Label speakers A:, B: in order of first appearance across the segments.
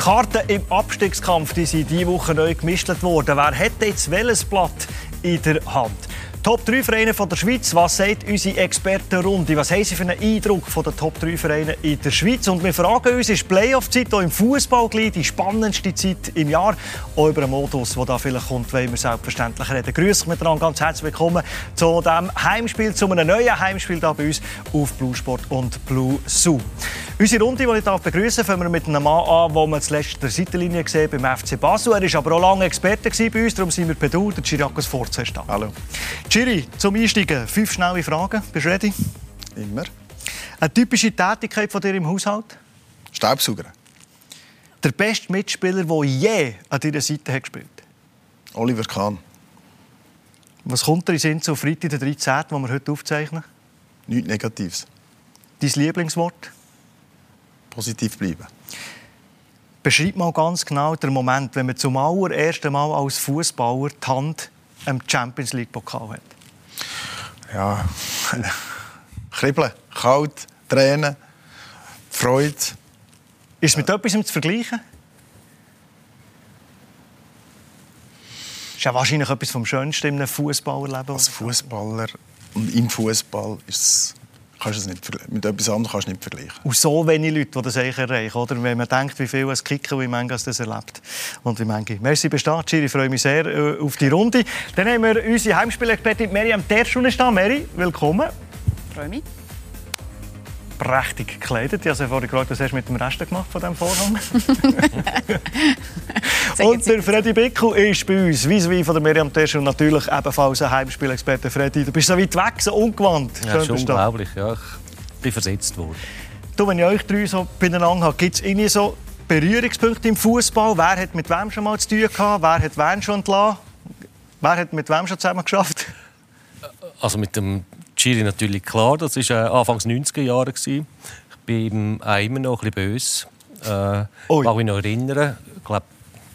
A: Karten im Abstiegskampf die sind diese Woche neu gemischt worden. Wer hat jetzt welches Blatt in der Hand? Top 3 Vereine von der Schweiz. Was sagt unsere Expertenrunde? Was haben Sie für einen Eindruck von den Top 3 Vereinen in der Schweiz? Und wir fragen uns, ist Playoff-Zeit hier im Fußball die spannendste Zeit im Jahr? Auch über einen Modus, der da vielleicht kommt, wollen wir selbstverständlich reden. Grüß euch miteinander, ganz herzlich willkommen zu diesem Heimspiel, zu einem neuen Heimspiel hier bei uns auf Blue Sport und Blue Zoo. Unsere Runde, die ich begrüßen darf, fangen wir mit einem Mann an, den wir zuletzt der Seitenlinie gesehen beim FC Basel. Er war aber auch lange Experte bei uns, darum sind wir bedauert, Chiriakos Forza ist da.
B: Hallo.
A: Chiri, zum Einsteigen, fünf schnelle Fragen. Bist du ready?
B: Immer.
A: Eine typische Tätigkeit von dir im Haushalt?
B: Staubsauger.
A: Der beste Mitspieler, der je an deiner Seite hat gespielt
B: Oliver Kahn.
A: Was kommt dir in Sinn zu Freitag, der 13., den wir heute aufzeichnen?
B: Nichts Negatives.
A: Dein Lieblingswort?
B: Positiv bleiben.
A: Beschreib mal ganz genau den Moment, wenn man zum allerersten Mal als Fußballer die Hand am Champions League Pokal hat.
B: Ja, kribbeln, kalt, Tränen, Freude.
A: Ist es mit etwas zu vergleichen? Das ist ja wahrscheinlich etwas vom Schönsten einem Fußballerleben.
B: Als Fußballer und im Fußball ist es kannst es nicht, mit etwas anderem kannst du nicht vergleichen.
A: Und so wenige Leute, die das eigentlich erreichen. Oder? Wenn man denkt, wie viel es kicken und wie manche das erlebt. Und wie manche. Merci, Bestart, Ich freue mich sehr äh, auf die Runde. Dann haben wir unsere Heimspielexpertin Miriam Terschun da. Mary, willkommen.
C: Ich freue mich
A: prächtig gekleidet. Ich habe vorhin gefragt, was hast du mit dem Rest gemacht von diesem Vorhang? und der Freddy Bickel ist bei uns, wie von der Miriam Tesch und natürlich ebenfalls ein Heimspielexperte. Freddy, du bist so weit weg, so ungewandt.
D: Ja, das ist unglaublich. Ja, ich bin versetzt worden.
A: Du, wenn ich euch drei so beieinander habe, gibt es irgendwie so Berührungspunkte im Fußball? Wer hat mit wem schon mal zu tun gehabt? Wer hat wen schon entlassen? Wer hat mit wem schon zusammen geschafft?
D: Also mit dem Chiri natürlich klar, das war äh, Anfangs 90er Jahre. Ich bin auch immer noch ein bisschen böse. Äh, ich kann mich noch erinnern, ich glaube,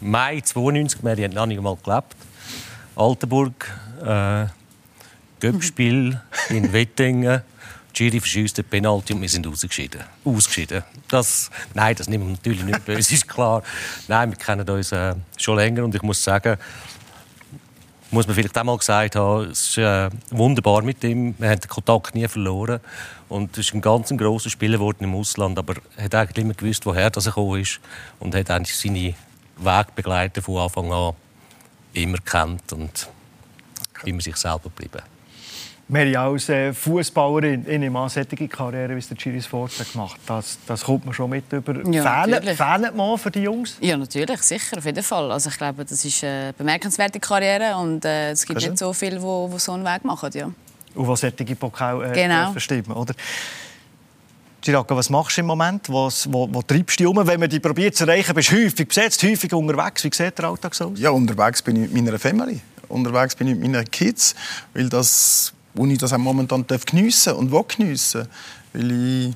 D: Mai 92, wir haben noch nicht einmal gelebt. Altenburg, äh, Göppspiel in Wettingen. Giri verschießt den Penalty und wir sind ausgeschieden. ausgeschieden. Das, nein, das nehmen wir natürlich nicht böse, ist klar. Nein, wir kennen uns äh, schon länger und ich muss sagen, muss man vielleicht einmal gesagt haben, es ist äh, wunderbar mit ihm. Wir haben den Kontakt nie verloren. Und ist ein ganz grosser Spieler geworden im Ausland, aber er hat eigentlich immer gewusst, woher er gekommen ist und hat eigentlich seine Wegbegleiter von Anfang an immer kennt und immer sich selber geblieben.
A: Mary, als äh, Fußballerin in einer solche Karriere, wie es der Chiris Forza gemacht das, das kommt man schon mit über. Ja, Fehlen man für die Jungs?
C: Ja, natürlich, sicher, auf jeden Fall. Also ich glaube, das ist eine bemerkenswerte Karriere und äh, es gibt nicht so viele, die, so einen Weg machen. Ja.
A: Und was solche Pokal äh,
C: genau.
A: bestimmen, oder? Chiraca, was machst du im Moment? Was, wo, wo treibst du dich um? Wenn man die probiert zu erreichen, bist du häufig besetzt, häufig unterwegs. Wie sieht der Alltag so aus?
B: Ja, unterwegs bin ich mit meiner Family. Unterwegs bin ich mit meinen Kids, weil das wo ich das auch momentan geniessen und will geniessen weil ich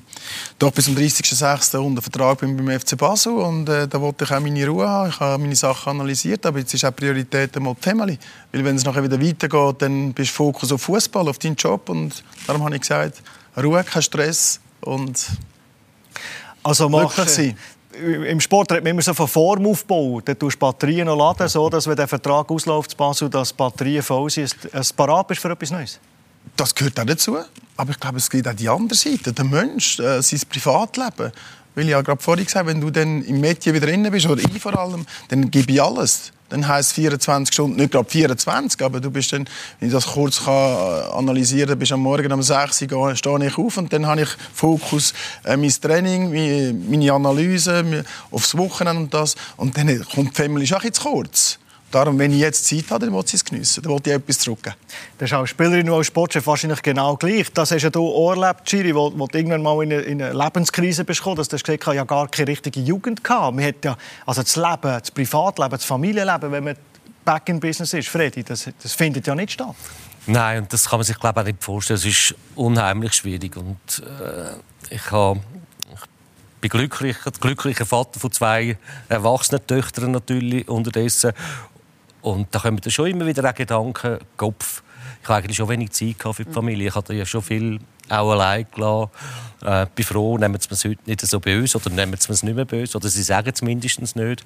B: doch bis zum 30.06. unter Vertrag bin beim FC Basel und äh, da wollte ich auch meine Ruhe haben. Ich habe meine Sachen analysiert, aber jetzt ist auch Priorität einmal die Family. Weil wenn es nachher wieder weitergeht, dann bist du Fokus auf Fußball, auf deinen Job und darum habe ich gesagt, Ruhe, kein Stress und
A: also glücklich sein im Sport redet man immer so von Formaufbau. Da tust du Batterien noch laden, so dass wenn der Vertrag ausläuft, Basel, dass die Batterien voll sind, es parat bist für etwas Neues
B: das gehört auch dazu. Aber ich glaube, es geht auch die andere Seite, der Mensch, äh, sein Privatleben. Weil ich ja gerade vorhin gesagt wenn du dann im Mädchen wieder drin bist, oder ich vor allem, dann gebe ich alles. Dann heisst 24 Stunden, nicht gerade 24, aber du bist dann, wenn ich das kurz kann äh, analysieren kann, bist am Morgen um 6 Uhr stehe ich auf und dann habe ich Fokus äh, mein Training, meine Analyse aufs Wochenende und das. Und dann kommt die Family auch zu kurz. Darum, wenn ich jetzt Zeit habe, dann will ich es geniessen. Dann will ich etwas zurückgeben.
A: Das ist als Spielerin und als Sportchef wahrscheinlich genau gleich. Das hast ja du auch erlebt, Giri, wo, wo du irgendwann mal in eine, in eine Lebenskrise bist gekommen, dass du gesagt hast, ja gar keine richtige Jugend gehabt. Man hat ja, also das Leben, das Privatleben, das Familienleben, wenn man back in Business ist, Freddy, das, das findet ja nicht statt.
D: Nein, und das kann man sich glaube ich, auch nicht vorstellen. Es ist unheimlich schwierig. Und, äh, ich habe bin glücklich, glücklicher Vater von zwei erwachsenen Töchtern natürlich unterdessen Und da kommen dann schon immer wieder auch Gedanken, Kopf, ich habe eigentlich schon wenig Zeit für die Familie. Ich hatte ja schon viel auch allein gelassen. Äh, bin froh, nehmen sie es heute nicht so böse oder nehmen sie es nicht mehr böse oder sie sagen es mindestens nicht.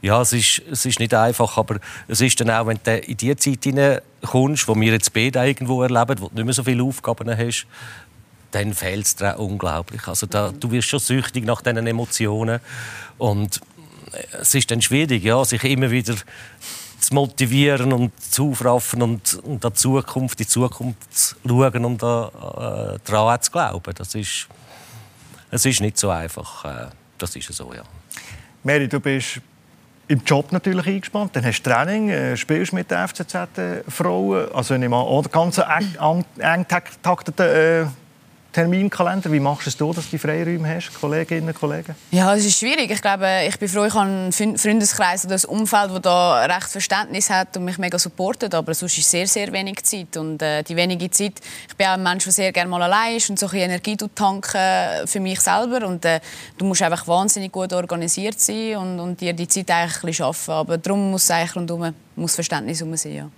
D: Ja, es ist, es ist nicht einfach, aber es ist dann auch, wenn du in die Zeit hineinkommst, wo wir jetzt beide irgendwo erleben, wo du nicht mehr so viele Aufgaben hast, dann fehlt es dir unglaublich. Also da, du wirst schon süchtig nach diesen Emotionen und es ist dann schwierig, ja, sich immer wieder zu motivieren und zu aufraffen und, und an die Zukunft, die Zukunft zu schauen und da, äh, daran zu glauben. Das ist, es ist nicht so einfach. Äh, das ist so, ja.
A: Mary, du bist im Job natürlich eingespannt. Dann hast du Training, äh, spielst mit den FCZ-Frauen. Also ich oder ganz eng, eng takteten äh, Terminkalender? Wie machst du es, dass du Freiräume hast, Kolleginnen und Kollegen?
C: Ja, es ist schwierig. Ich glaube, ich bin froh, ich habe einen Freundeskreis oder ein Umfeld, das da recht Verständnis hat und mich mega supportet. Aber sonst ist sehr, sehr wenig Zeit. Und äh, die wenige Zeit, ich bin auch ein Mensch, der sehr gerne mal allein ist und so ein Energie tanken für mich selber. Und äh, du musst einfach wahnsinnig gut organisiert sein und, und dir die Zeit eigentlich ein bisschen schaffen. Aber darum muss es eigentlich rundum muss Verständnis sein. Ja.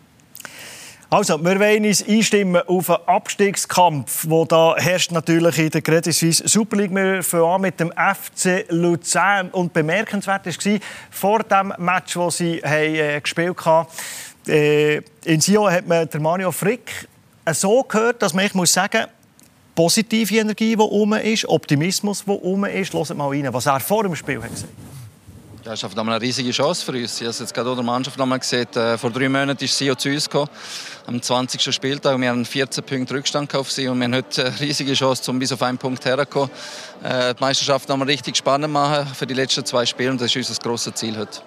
A: Also, wir wollen uns einstimmen auf einen Abstiegskampf, der da herrscht natürlich in der Credit Suisse Super League. Wir fangen an mit dem FC Luzern. Und bemerkenswert war, vor dem Match, das sie haben, äh, gespielt haben, äh, in Sion hat man der Mario Frick so gehört, dass man ich muss sagen positive Energie, die um ist, Optimismus, der um ist. Hört mal rein, was er vor dem Spiel hat gesagt
E: ja, das ist eine riesige Chance für uns. Ich habe es jetzt gerade in der Mannschaft gesehen. Äh, vor drei Monaten ist sie zu uns gekommen, am 20. Spieltag. Wir haben 14 Punkte Rückstand auf sie und wir haben heute eine riesige Chance, um bis auf einen Punkt herzukommen. Äh, die Meisterschaft nochmal richtig spannend machen für die letzten zwei Spiele und das ist unser grosses Ziel heute.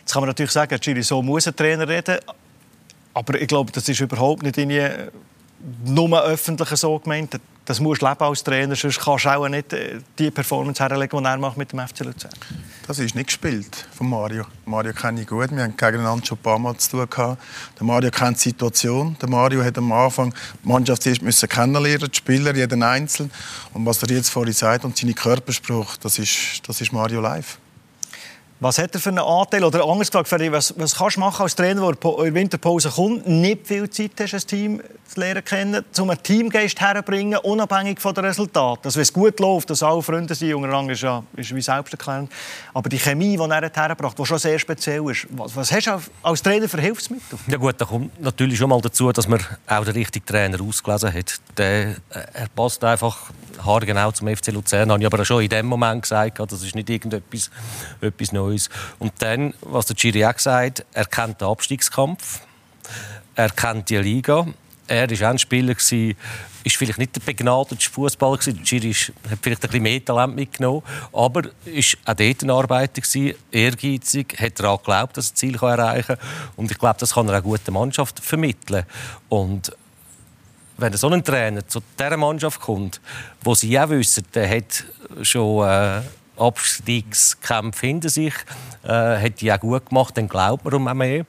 A: Jetzt kann man natürlich sagen, Giri, so muss ein Trainer reden. Aber ich glaube, das ist überhaupt nicht in nur öffentlich so gemeint. Das musst du leben als Trainer, sonst kannst du auch nicht äh, die Performance herlegen, die er macht mit dem FC Luzern.
B: Das ist nicht gespielt von Mario. Mario kenne ich gut. Wir haben gegeneinander schon ein paar Mal zu tun gehabt. Der Mario kennt die Situation. Der Mario hat am Anfang die Mannschaft erst müssen kennenlernen, die Spieler, jeden Einzelnen. Und was er jetzt vorhin sagt und seine Körperspruch, das ist, das ist Mario live.
A: Was hat er für einen Anteil? Oder anders gesagt, was, was kannst du machen als Trainer, der in der Winterpause kommt, nicht viel Zeit hast, ein Team zu lernen kennen, um einen Teamgeist herzubringen, unabhängig von den Resultaten. Also, wenn es gut läuft, dass alle Freunde sind, untereinander ist, ja, ist wie selbsterklärend. Aber die Chemie, die er hergebracht die schon sehr speziell ist, was, was hast du als Trainer für Hilfsmittel?
D: Ja gut, da kommt natürlich schon mal dazu, dass man auch den richtigen Trainer ausgelesen hat. Der, äh, er passt einfach haargenau zum FC Luzern. Habe ich aber schon in dem Moment gesagt, das ist nicht irgendetwas etwas Neues. Und dann, was der Giri auch gesagt er kennt den Abstiegskampf, er kennt die Liga, er war auch ein Spieler, gewesen, vielleicht nicht der begnadete Fußballer gewesen. Giri hat vielleicht ein bisschen mehr Talent mitgenommen, aber ist auch dort ein Arbeiter ehrgeizig, hat daran geglaubt, dass er das Ziel erreichen kann. Und ich glaube, das kann er auch gute Mannschaft vermitteln. Und wenn so ein Trainer zu dieser Mannschaft kommt, wo sie ja wissen, der hat schon äh, Abstiegskämpfe hinter sich, äh, hat die auch gut gemacht, dann glaubt man um mehr.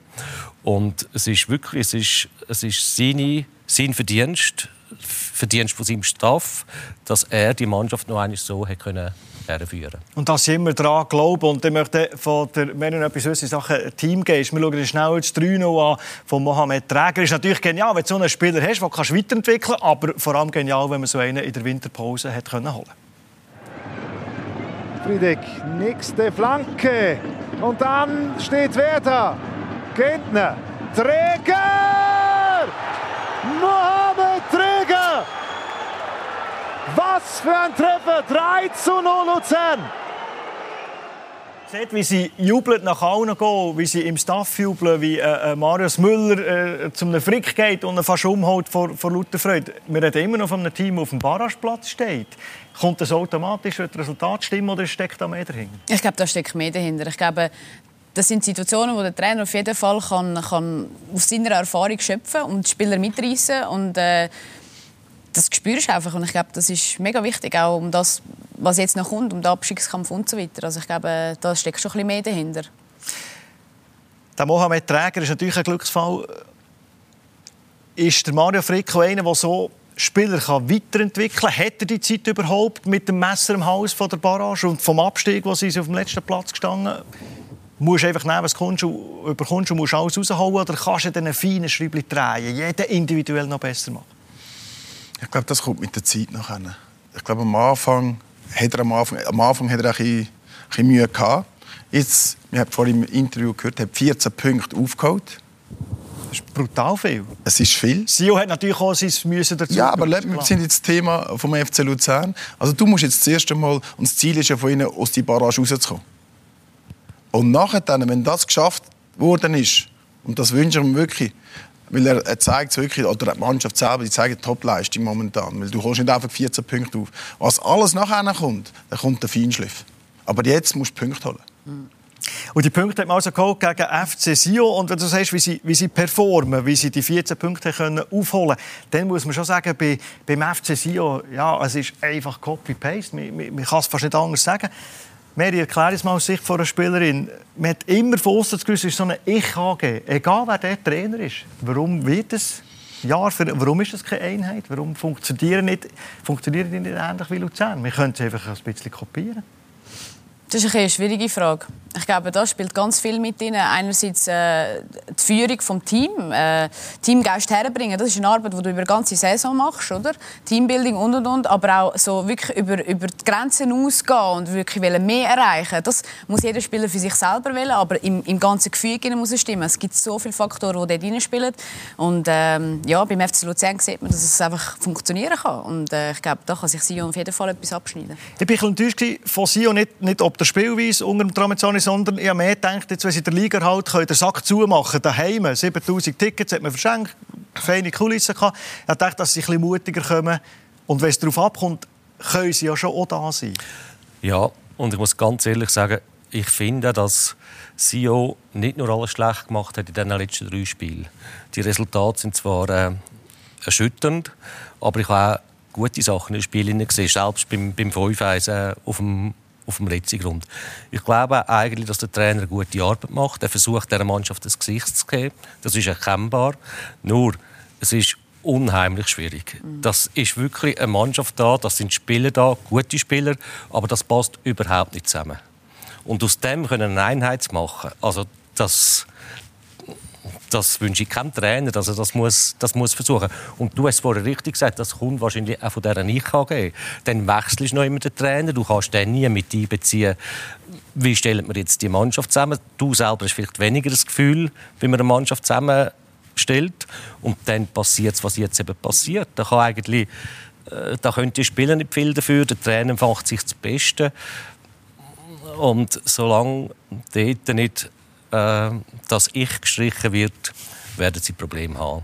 D: Und es ist wirklich, es ist, es ist seine, sein Verdienst, Verdienst von seinem Staff, dass er die Mannschaft noch einmal so hat können herführen.
A: Und dass sie immer daran glauben. Und ich möchte von der, wenn du etwas in Sachen Team gehst, wir schauen schnell das 3 an von Mohamed Träger. ist natürlich genial, wenn du so einen Spieler hast, den kannst du weiterentwickeln aber vor allem genial, wenn man so einen in der Winterpause hat können holen
F: Friedek, nächste Flanke. Und dann steht Werder. Gentner. Träger! Mohamed Träger! Was für ein Treffer! 3 zu 0 Luzern!
A: Seht, wie sie jubeln nach allen gehen, wie sie im Staff jubeln, wie äh, äh Marius Müller äh, zum Frick geht und ihn fast umholt vor, vor lauter Freude. Wir reden immer noch von einem Team, das auf dem Barrageplatz steht. Kommt das automatisch, wenn das Resultat stimmt, oder steckt da mehr dahinter?
C: Ich glaube, da steckt mehr dahinter. Ich glaube, das sind Situationen, wo der Trainer auf jeden Fall kann, kann aus seiner Erfahrung schöpfen und die Spieler mitreißen und äh, das spürst du einfach und ich glaube, das ist mega wichtig, auch um das, was jetzt noch kommt, um den Abstiegskampf und so weiter. Also ich glaube, da steckt schon ein bisschen mehr dahinter.
A: Der Mohamed Träger ist natürlich ein Glücksfall. Ist der Mario Fricko einer, der so Spieler kann weiterentwickeln kann? Hat er die Zeit überhaupt mit dem Messer im Haus von der Barrage und vom Abstieg, wo sie auf dem letzten Platz gestanden musst einfach nehmen, was du überkommst und musst alles rausholen oder kannst du dann einen feinen Schreibchen drehen, jeden individuell noch besser machen?
B: Ich glaube, das kommt mit der Zeit nachher. Ich glaube, am Anfang hat er, am Anfang, am Anfang hat er ein bisschen, ein bisschen Mühe gehabt. Jetzt, wir haben vorhin im Interview gehört, hat 14 Punkte aufgeholt.
A: Das ist brutal viel.
B: Es ist viel.
A: Sio hat natürlich auch sein Müssen dazu.
B: Ja, aber wir sind jetzt das Thema vom FC Luzern. Also du musst jetzt das erste Mal, und das Ziel ist ja von ihnen, aus die Barrage rauszukommen. Und nachher, wenn das geschafft worden ist, und das wünsche ich ihm wirklich, weil er, er zeigt wirklich, oder die Mannschaft selber, die zeigen Topleistung momentan. Weil du holst nicht einfach 14 Punkte auf. Was alles nachher kommt, dann kommt der Feinschliff. Aber jetzt musst du Punkte holen.
A: Und die Punkte hat man also geholt gegen FC Sion. Und wenn du sagst, wie sie, wie sie performen, wie sie die 14 Punkte können aufholen können, dann muss man schon sagen, bei, beim FC Sion, ja, es ist einfach Copy-Paste. Man, man, man kann es fast nicht anders sagen. Mary, erklär es mal aus Sicht einer Spielerin. Man hat immer von außen das Gefühl, es ist so eine Ich-AG. Egal, wer der Trainer ist. Warum wird es Jahr für, warum ist das keine Einheit? Warum funktionieren nicht, funktionieren die nicht ähnlich wie Luzern? Wir können es einfach ein bisschen kopieren.
C: Das ist eine schwierige Frage. Ich glaube, da spielt ganz viel mit drin. Einerseits äh, die Führung vom Team, äh, Teamgeist herbringen. Das ist eine Arbeit, die du über die ganze Saison machst, oder? Teambuilding und und und. Aber auch so wirklich über, über die Grenzen ausgehen und wirklich mehr erreichen. Das muss jeder Spieler für sich selber wählen, aber im, im ganzen Gefühl muss es stimmen. Es gibt so viele Faktoren, die dort reinspielen. Und ähm, ja, beim FC Luzern sieht man, dass es einfach funktionieren kann. Und äh, ich glaube, da kann sich Sion auf jeden Fall etwas abschneiden.
A: Ich bin enttäuscht von Sion, nicht, nicht ob der Spielweise unter dem Tramezzani, sondern ich habe mehr gedacht, jetzt, wenn sie den Liga halt können, den Sack zumachen daheim, 7000 Tickets hat man verschenkt, feine Kulissen gehabt. Ich dachte, dass sie ein bisschen mutiger kommen und wenn es darauf abkommt, können sie ja schon auch da sein.
D: Ja, und ich muss ganz ehrlich sagen, ich finde, dass Sio nicht nur alles schlecht gemacht hat in den letzten drei Spielen. Die Resultate sind zwar äh, erschütternd, aber ich habe auch gute Sachen in den Spielen gesehen, selbst beim, beim 5-1 äh, auf dem auf dem letzten Grund. Ich glaube eigentlich, dass der Trainer gute Arbeit macht. Er versucht, der Mannschaft das Gesicht zu geben. Das ist erkennbar. Nur, es ist unheimlich schwierig. Mhm. Das ist wirklich eine Mannschaft da, das sind Spieler da, gute Spieler, aber das passt überhaupt nicht zusammen. Und aus dem können eine Einheit machen, also das das wünsche ich keinem Trainer. Also das muss, das muss versuchen. Und du hast vorher richtig gesagt, das kommt wahrscheinlich auch von dieser Ich-AG. Dann wechselst du noch immer den Trainer. Du kannst den nie mit einbeziehen. Wie stellen wir jetzt die Mannschaft zusammen? Du selber hast vielleicht weniger das Gefühl, wie man eine Mannschaft zusammenstellt. Und dann passiert es, was jetzt eben passiert. Da kann eigentlich äh, da können die Spieler nicht viel dafür. Der Trainer macht sich das Beste. Und solange dort nicht äh, dass ich gestrichen wird, werden sie Probleme haben.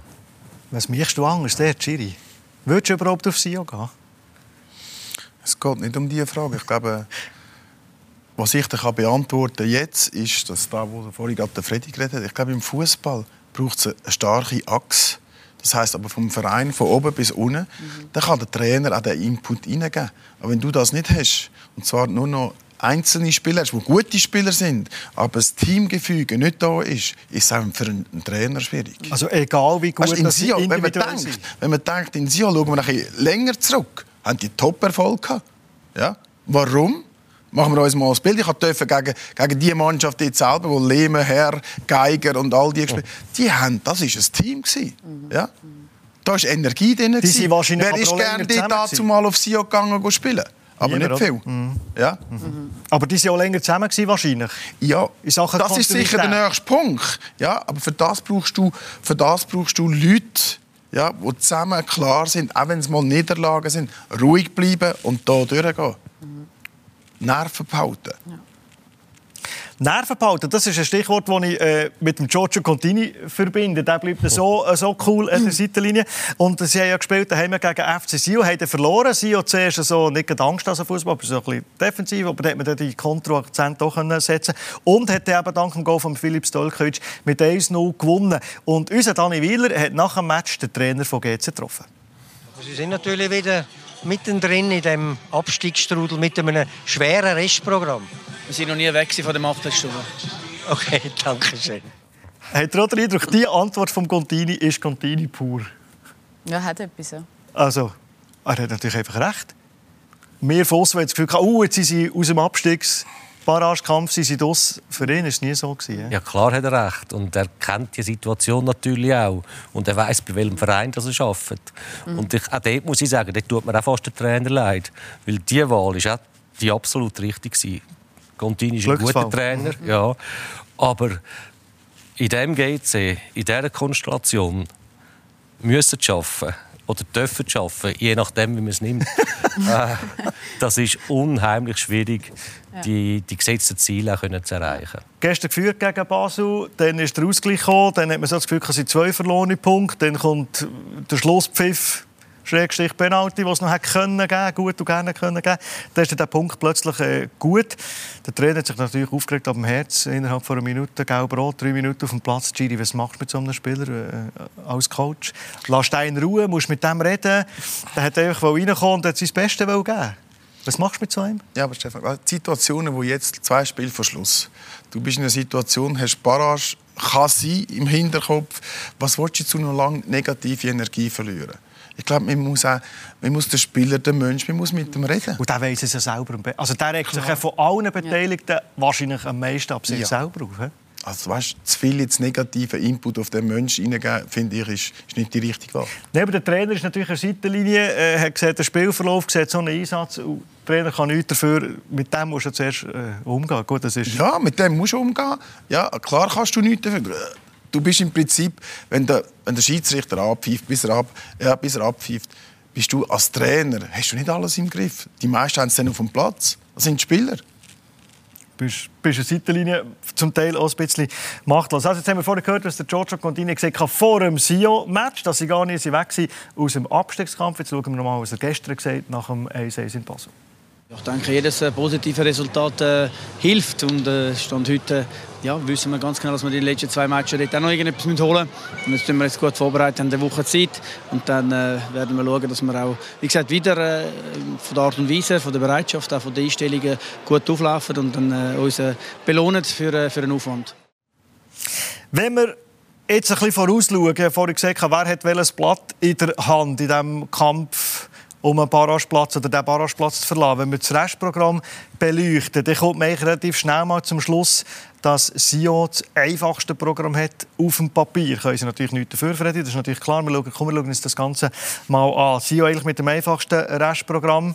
A: Was machst du Angst, der Chiri? Würdest du überhaupt auf Sio gehen?
B: Es geht nicht um diese Frage. Ich glaube, was ich dir beantworten kann jetzt, ist, dass da, wo vorhin gerade der Freddy geredet hat, ich glaube, im Fußball braucht es eine starke Achse. Das heißt aber vom Verein von oben bis unten, mhm. dann kann der Trainer auch den Input hineingeben. Aber wenn du das nicht hast, und zwar nur noch einzelne Spieler hast, die gute Spieler sind, aber das Teamgefüge nicht da ist, ist auch für einen Trainer schwierig.
A: Also egal wie gut weißt,
B: das Sion, wenn man denkt, sind. Wenn man denkt, in Sion schauen wir ein länger zurück, haben die Top-Erfolg gehabt. Ja? Warum? Machen wir uns mal das Bild. Ich durfte gegen, gegen die Mannschaft jetzt selber, wo Lehmann, Herr, Geiger und all die gespielt die haben, das war ein Team. Mhm. Ja? Da war Energie drin. Wer ist gerne dazu mal auf Sion gegangen spielen? Aber Niemand, nicht viel. Mhm. Ja?
A: Mhm. Aber die waren auch länger zusammen wahrscheinlich.
B: Ja, das ist sicher der nächste Punkt. Ja, aber für das brauchst du, für das brauchst du Leute, ja, die zusammen klar sind, auch wenn es mal Niederlagen sind, ruhig bleiben und da durchgehen. Mhm. Nerven behalten. Ja.
A: Nerven behalten, das ist ein Stichwort, das ich äh, mit dem Giorgio Contini verbinde. Der bleibt so, äh, so cool an der Seitenlinie. Und sie haben ja gespielt daheim gegen FC Sio, haben verloren. Sio zuerst so, nicht Angst als Fußball, aber so ein bisschen defensiv, aber dann hat man die Kontroakzent doch setzen Und hat eben dank dem Goal von Philipp Stolkovic mit 1-0 gewonnen. Und unser Dani Wieler hat nach dem Match den Trainer von GC getroffen.
G: Sie sind natürlich wieder mittendrin in dem Abstiegsstrudel mit einem schweren Restprogramm.
H: Wir sind noch nie weg von dem Achtelstuhl.
G: Okay, danke schön.
A: Hat den Eindruck, die Antwort vom Contini ist Contini pur?
C: Ja, hat etwas, ja.
A: Also, er hat natürlich einfach recht. Wir Fossen haben das Gefühl, oh, jetzt sind sie aus dem Abstiegs Barragekampf sind sie das. Für ihn war es nie so. Gewesen,
D: ja, klar hat er recht. Und er kennt die Situation natürlich auch. Und er weiß, bei welchem Verein das er arbeitet. Mhm. Und ich, auch dort muss ich sagen, dort tut mir auch fast der Trainer leid. Weil diese Wahl ist auch die absolut richtig gewesen. Contini ist ein guter Trainer, mhm. ja. Aber in diesem GC, in dieser Konstellation, müssen arbeiten oder dürfen arbeiten, je nachdem, wie man es nimmt. Äh, das ist unheimlich schwierig, die, die gesetzten Ziele auch zu erreichen.
A: Gestern geführt gegen Basel, dann ist der Ausgleich gekommen, dann hat man so das Gefühl, es sind zwei verlorene Punkte, dann kommt der Schlusspfiff Schrägstrich Penalty, was es noch können geben, gut und gerne können geben. Dann ist der Punkt plötzlich äh, gut. Der Trainer hat sich natürlich aufgeregt ab dem Herz innerhalb von einer Minute, gelb-rot, drei Minuten auf dem Platz. Giri, was machst du mit so einem Spieler äh, als Coach? Lass ihn Ruhe, musst mit dem reden. Der hat einfach reinkommen und hat sein Bestes geben. Was machst du mit so einem?
B: Ja, aber Stefan, die Situationen, wo jetzt zwei Spiele vor Schluss. Du bist in einer Situation, hast Barrage, kann sein im Hinterkopf. Was willst du zu noch lange negative Energie verlieren? Ich glaube, man muss, auch, man muss den Spieler, den Mensch, man muss mit ihm reden.
A: Und der weiß es ja selber. Also der regt sich ja von allen Beteiligten ja. wahrscheinlich am meisten ab sich ja. selber auf.
B: Also weißt, zu viel jetzt negativen Input auf den Menschen hineingeben, finde ich, ist, ist, nicht die richtige Wahl.
A: Neben der Trainer ist natürlich eine Seitenlinie, äh, hat gesehen, den Spielverlauf, sieht so einen Einsatz. Und der Trainer kann nichts dafür, mit dem musst du zuerst äh, umgehen. Gut, das ist...
B: Ja, mit dem musst du umgehen. Ja, klar kannst du nichts dafür du bist im Prinzip, wenn der, wenn der Schiedsrichter abpfeift, bis er, ab, ja, bis er abpfeift, bist du als Trainer, hast du nicht alles im Griff. Die meisten haben es dann auf dem Platz. Das sind die Spieler.
A: Bist, bist eine Seitenlinie zum Teil auch ein bisschen machtlos. Also jetzt haben wir vorhin gehört, dass der Giorgio Contini gesagt hat, vor dem Sio-Match, dass sie gar nicht weg waren aus dem Abstiegskampf. Jetzt schauen wir nochmal, was er gestern gesagt hat, nach dem 1-1 in Basel.
H: Ich denke, jedes äh, positive Resultat äh, hilft. Und äh, stand heute ja, wissen wir ganz genau, dass wir die letzten zwei Matches dort auch noch irgendetwas holen müssen. Und jetzt sind wir jetzt gut vorbereitet, haben eine Woche Zeit. Und dann äh, werden wir schauen, dass wir auch, wie gesagt, wieder äh, von der Art und Weise, von der Bereitschaft, auch von den Einstellungen gut auflaufen und dann äh, uns belohnen für, für den Aufwand.
A: Wenn wir jetzt ein bisschen vorausschauen, vorhin gesagt, wer hat welches Blatt in der Hand in diesem Kampf um einen Barrageplatz oder den Barrageplatz zu verlassen. Wenn wir das Restprogramm beleuchten, dann kommt man relativ schnell mal zum Schluss, dass SIO das einfachste Programm hat auf dem Papier. Können sie natürlich nichts dafür, Freddy, das ist natürlich klar. Wir schauen, komm, schauen uns das Ganze mal an. SIO eigentlich mit dem einfachsten Restprogramm,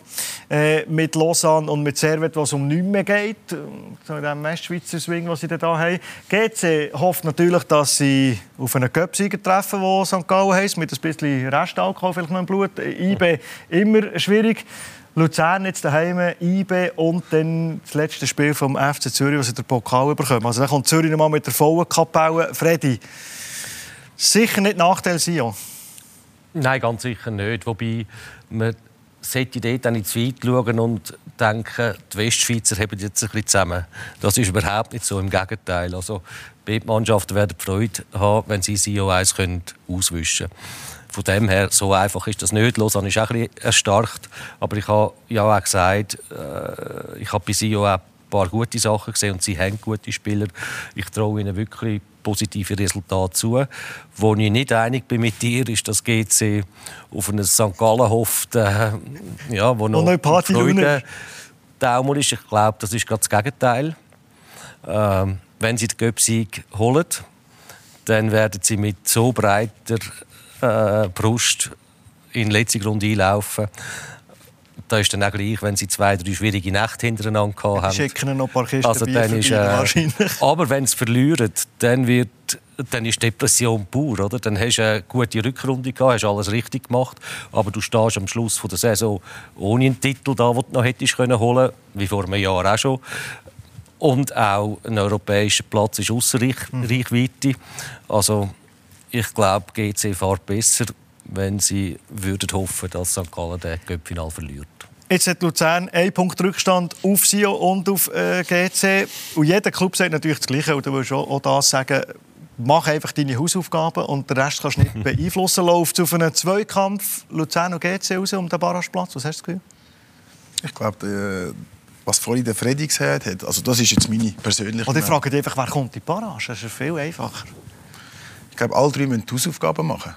A: äh, mit Lausanne und mit Servet, was um nichts mehr geht. So in diesem Westschweizer Swing, was sie da haben. GC hofft natürlich, dass sie auf einen Cup-Sieger treffen, wo St. Gallen heisst, mit ein bisschen Restalkohol vielleicht noch im Blut. IB immer schwierig. Luzern jetzt daheim, IB und dann das letzte Spiel vom FC Zürich, was sie den Pokal bekommen. Also dann kommt Zürich nochmal mit der vollen Kapelle. Freddy, sicher nicht Nachteil Sion?
D: Nein, ganz sicher nicht. Wobei man sollte dort nicht zu weit schauen und denken, die Westschweizer haben jetzt ein bisschen zusammen. Das ist überhaupt nicht so, im Gegenteil. Also, beide Mannschaften werden Freude haben, wenn sie Sion 1 auswischen können. Von dem her, so einfach ist das nicht. Lausanne ist auch ein bisschen erstarkt. Aber ich habe ja auch gesagt, äh, ich habe bei sie auch ein paar gute Sachen gesehen und sie haben gute Spieler. Ich traue ihnen wirklich positive Resultate zu. Wo ich nicht einig bin mit dir, ist, dass GC auf einen St. Gallen hofft, äh, ja, wo noch,
A: noch Party Freude
D: Daumen ist. Ich glaube, das ist gerade das Gegenteil. Ähm, wenn sie den Göpsieg holen, dann werden sie mit so breiter äh, Brust in die letzte Runde einlaufen. Da ist dann auch gleich, wenn sie zwei, drei schwierige Nächte hintereinander haben.
A: Schicken noch ein paar Kisten
D: also dann ist, äh, Aber wenn sie verlieren, dann, wird, dann ist Depression pur. Oder? Dann hast du eine gute Rückrunde gehabt, hast alles richtig gemacht, aber du stehst am Schluss der Saison ohne einen Titel da, den du noch hättest können holen wie vor einem Jahr auch schon. Und auch ein europäischer Platz ist ausser Reichweite. Also ich glaube, GC fährt besser, wenn sie würden hoffen, dass St. Gallen den Cup-Final verliert.
A: Jetzt hat Luzern einen Punkt Rückstand auf Sio und auf äh, GC. Und jeder Club sagt natürlich das Gleiche. Und du willst auch, auch das sagen, mach einfach deine Hausaufgaben und den Rest kannst du nicht beeinflussen. Läuft auf einen Zweikampf Luzern und GC raus um den Barrageplatz? Was hast du das Gefühl?
B: Ich glaube, was vorhin der Freddy gesagt hat, also das ist jetzt meine persönliche
A: Oder ich frage dich einfach, wer kommt in die Barrage? Das ist viel einfacher.
B: Ich glaube, alle drei müssen die Hausaufgaben machen.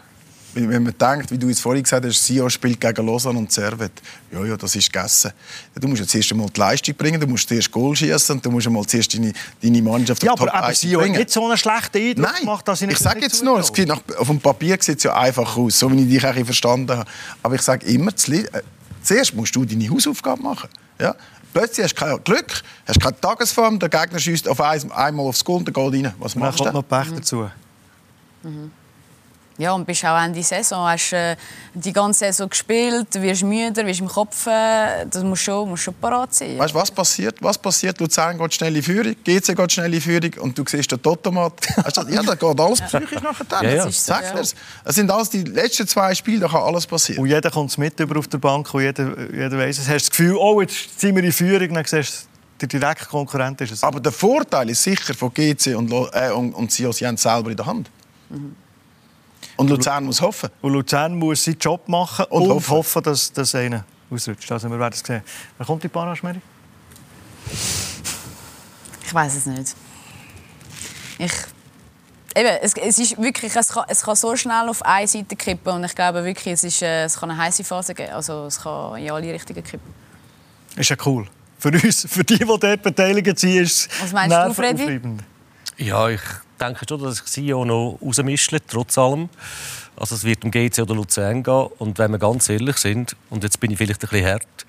B: wenn man denkt, wie du es vorhin gesagt hast, Sion spielt gegen Lausanne und Servet. Ja, ja, das ist gegessen. Du musst jetzt erst einmal die Leistung bringen, du musst zuerst Goal schießen und du musst einmal zuerst deine, deine Mannschaft
A: ja,
B: auf
A: aber, aber Sion hat nicht so einen schlechten Eindruck
B: Nein,
A: gemacht, dass ich nicht
B: ich sage jetzt nur, es sieht nach, auf dem Papier sieht es ja einfach aus, so wie ich dich auch verstanden habe. Aber ich sage immer, äh, zuerst musst du deine Hausaufgaben machen. Ja? Plötzlich hast du kein Glück, hast keine Tagesform, der Gegner schießt auf ein, einmal aufs Goal und der geht rein. Was machst
A: du
B: dann?
A: noch Pech dazu.
C: Mhm. Ja, und bist auch Ende Saison. Hast äh, die ganze Saison gespielt, du wirst müde, wirst im Kopf. Äh, das musst schon, schon parat sein.
B: Weißt du, was passiert? Was passiert? Luzern geht schnell in Führung, GC geht schnell in Führung und du siehst den Totomat. ja, da geht alles psychisch nachher.
D: Ja, ja.
B: Das Sag so, ja. Es sind alles die letzten zwei Spiele, da kann alles passieren.
A: Und jeder kommt mit über auf der Bank und jeder, jeder weiss es. Hast du das Gefühl, oh, jetzt sind wir in Führung, dann siehst du, der direkte Konkurrent ist es.
B: Aber der Vorteil ist sicher von GC und, äh, und, und Sios, sie haben es selber in der Hand. Mhm. Und Luzern muss hoffen.
A: Und Luzern muss seinen Job machen und, und hoffen. hoffen, dass, dass einer ausrutscht. Also wir werden es sehen. Wer kommt die Barrage, Mary?
C: Ich weiß es nicht. Ich Eben, es, es, ist wirklich, es, kann, es kann so schnell auf eine Seite kippen und ich glaube wirklich, es, ist, äh, es kann eine heiße Phase geben. Also es kann in alle Richtungen kippen.
A: Ist ja cool. Für uns, für die, die dort beteiligt sind, ist
C: es Was meinst du, Freddy?
D: Ja, ich denke schon, dass sich CEO noch rausmischen, trotz allem. Also es wird um GC oder Luzern gehen. Und wenn wir ganz ehrlich sind, und jetzt bin ich vielleicht ein bisschen hart,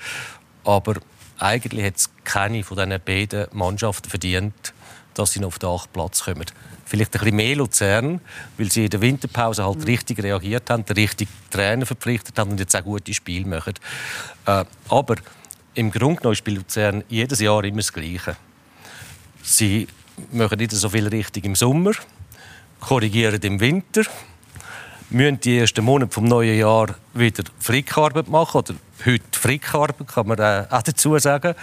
D: aber eigentlich hat es keine von diesen beiden Mannschaften verdient, dass sie noch auf den achten Platz kommen. Vielleicht ein bisschen mehr Luzern, weil sie in der Winterpause halt richtig reagiert haben, den richtigen Trainer verpflichtet haben und jetzt auch gute Spiele machen. Äh, aber im Grunde genommen spielt Luzern jedes Jahr immer das Gleiche. Sie machen nicht so viel richtig im Sommer, korrigieren im Winter, müssen die ersten Monate vom neuen Jahr wieder Frickarbeit machen oder heute Frickarbeit kann man auch dazu sagen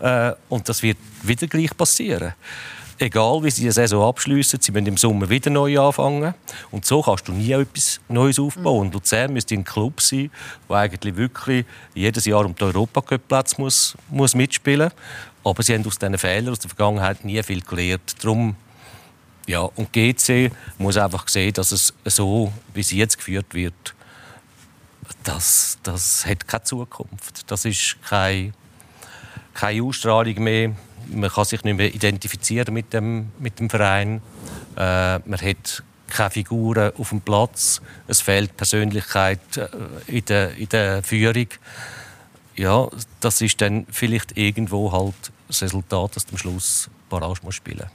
D: äh, und das wird wieder gleich passieren. Egal wie sie die Saison abschließen, sie müssen im Sommer wieder neu anfangen. Und so kannst du nie etwas Neues aufbauen. Und Luzern müsste ein Club sein, der eigentlich wirklich jedes Jahr um den Europacup-Platz muss, muss mitspielen aber sie haben aus diesen Fehlern aus der Vergangenheit nie viel gelernt. Darum, ja, und GC muss einfach sehen, dass es so, wie sie jetzt geführt wird, das, das hat keine Zukunft. Das ist keine, keine Ausstrahlung mehr. Man kann sich nicht mehr identifizieren mit dem, mit dem Verein. Äh, man hat keine Figuren auf dem Platz. Es fehlt Persönlichkeit äh, in der, in der Führung ja, das ist dann vielleicht irgendwo halt das Resultat, dass du am Schluss Barrage muss spielen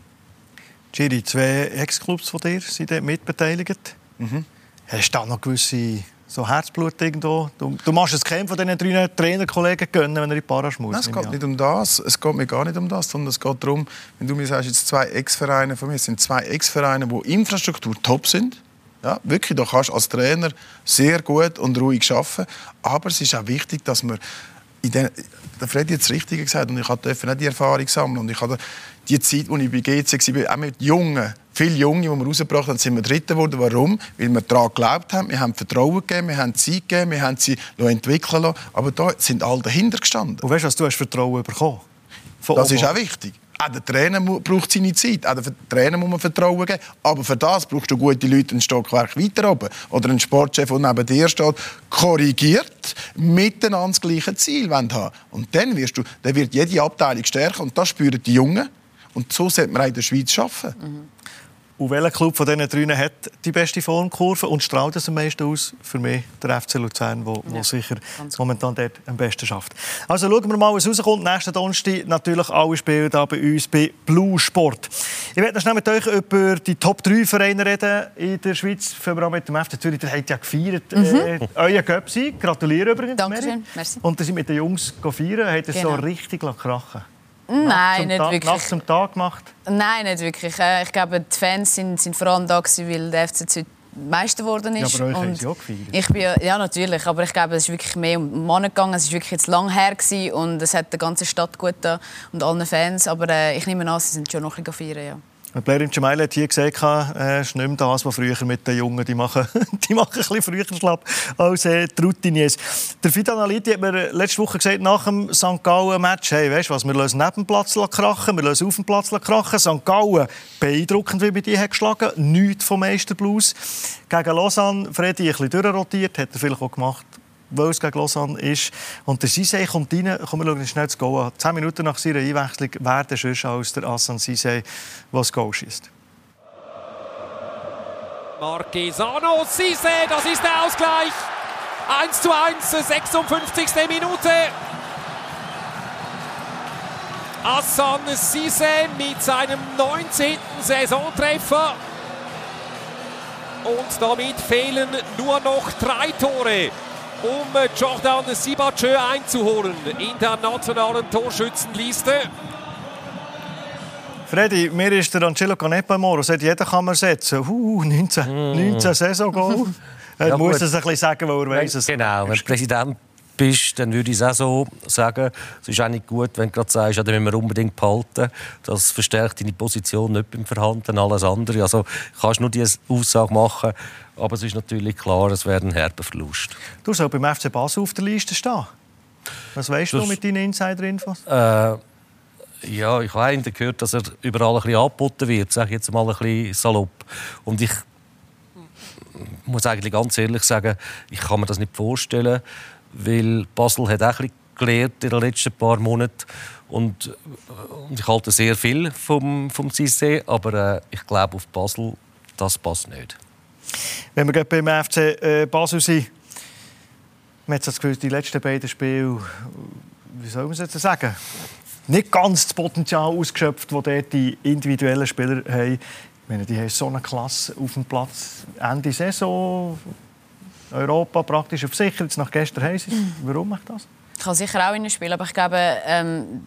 A: Giri, zwei Ex-Clubs von dir sind dort mitbeteiligt. Mhm. Hast du da noch gewisse so Herzblut irgendwo? Du, du machst es keinem von diesen drei Trainerkollegen gönnen, wenn er in die Barrage muss.
B: Nein, es geht nicht um das. Es geht mir gar nicht um das, sondern es geht darum, wenn du mir sagst, jetzt zwei Ex-Vereine von mir, es sind zwei Ex-Vereine, wo Infrastruktur top sind. Ja, wirklich, da kannst du als Trainer sehr gut und ruhig arbeiten. Aber es ist auch wichtig, dass man den, der Freddy hat es richtig gesagt und ich durfte nicht die Erfahrung sammeln und ich hatte die Zeit, als ich bei GC war, auch mit Jungen, viele Junge, die wir rausgebracht haben, sind wir Dritter geworden. Warum? Weil wir daran geglaubt haben, wir haben Vertrauen gegeben, wir haben Zeit gegeben, wir haben sie entwickeln lassen. Aber da sind alle dahinter gestanden.
A: Und weißt du, was du hast Vertrauen bekommen?
B: Von das ist auch wichtig. Auch der Trainer braucht seine Zeit. Auch der Trainer muss man Vertrauen geben. Aber für das brauchst du gute Leute ein Stockwerk weiter oben. Oder einen Sportchef, der neben dir steht, korrigiert, miteinander das gleiche Ziel haben. Und dann, wirst du, dann wird jede Abteilung stärker. Und das spüren die Jungen. Und so sollte man in der Schweiz arbeiten. Mhm.
A: Und welcher Club von diesen drei hat die beste Formkurve und strahlt es am meisten aus? Für mich der FC Luzern, der ja, sicher momentan dort am besten schafft. Also schauen wir mal, was rauskommt. Nächsten Donnerstag natürlich alle Spiele hier bei uns bei Blue Sport. Ich werde schnell mit euch über die Top 3 Vereine reden in der Schweiz. Fangen wir an mit dem FC Zürich. Der hat ja gefeiert. Mhm. Äh, euer Göpsi. Gratuliere übrigens.
C: Dankeschön. Merci.
A: Und ihr seid mit den Jungs feiern. Hat es genau. so richtig krachen
C: Nein, nicht
A: Tag,
C: wirklich.
A: Nacht zum Tag gemacht?
C: Nein, nicht wirklich. Äh, ich glaube, die Fans sind, sind vor allem da, weil der FC Zürich Meister geworden ist.
A: Ja, aber euch
C: und
A: Sie auch gefeiert.
C: Ich bin, ja, natürlich. Aber ich glaube, es ist wirklich mehr um Männer gegangen. Es ist wirklich jetzt lang her gewesen und es hat der ganzen Stadt gut da und allen Fans. Aber äh, ich nehme an, sie sind schon noch ein bisschen feiern, ja.
A: Blair im Gemeile hat hier gesagt, äh, ist nicht mehr das, was früher mit den Jungen, die machen, die machen ein bisschen früher schlapp als äh, Routiniers. Der Fidanaliti hat mir letzte Woche gesagt, nach dem St. Gallen-Match, hey, weißt was, wir lösen neben dem Platz krachen, wir lösen auf dem Platz krachen. St. Gallen, beeindruckend, wie bei hat geschlagen, nichts vom Meisterblues. Gegen Lausanne, Freddy, ein bisschen durchrotiert, hat er vielleicht auch gemacht weil es gegen Lausanne ist. Und der Sisei kommt rein, komm, wir schauen schnell das Goal an. Zehn Minuten nach seiner Einwechslung, wer der sonst als der Assan Sisei, der das Goal schießt.
I: Marquesano, Sisei, das ist der Ausgleich. 1 zu 1, 56. Minute. Assan Sisei mit seinem 19. Saisontreffer. Und damit fehlen nur noch drei Tore um Jordan Sibachö einzuholen in der nationalen Torschützenliste.
A: Freddy, mir ist der Angelo Canepa im Ohr. Jeder kann man setzen. Uh, 19, mm. 19 Saison-Goal. er ja, muss es ein bisschen sagen, weil er weiß es.
D: Genau, wenn du Präsident bist, dann würde ich es auch so sagen. Es ist auch nicht gut, wenn du gerade sagst, ja, den müssen wir unbedingt behalten. Das verstärkt deine Position nicht beim Verhandeln, alles andere. Also kannst nur diese Aussage machen, aber es ist natürlich klar, es wäre ein herber Verlust.
A: Du sollst beim FC Basel auf der Liste stehen. Was weißt das, du mit deinen Insider-Infos?
D: Äh, ja, ich habe gehört, dass er überall ein bisschen angeboten wird, sage ich jetzt mal ein bisschen salopp. Und ich muss eigentlich ganz ehrlich sagen, ich kann mir das nicht vorstellen, weil Basel hat auch ein gelernt in den letzten paar Monaten und, und ich halte sehr viel vom, vom Cissé, aber äh, ich glaube auf Basel, das passt nicht.
A: Wenn wir beim FC äh, Basel sind, man hat das Gefühl, die letzten beiden Spiele, wie soll man es jetzt sagen, nicht ganz das Potenzial ausgeschöpft, das dort die individuellen Spieler haben. Ich meine, die haben so eine Klasse auf dem Platz. Ende Saison, Europa praktisch auf sicher. Jetzt nach gestern haben sie Warum macht das?
C: Ich kann sicher auch in spielen, aber ich glaube, ähm,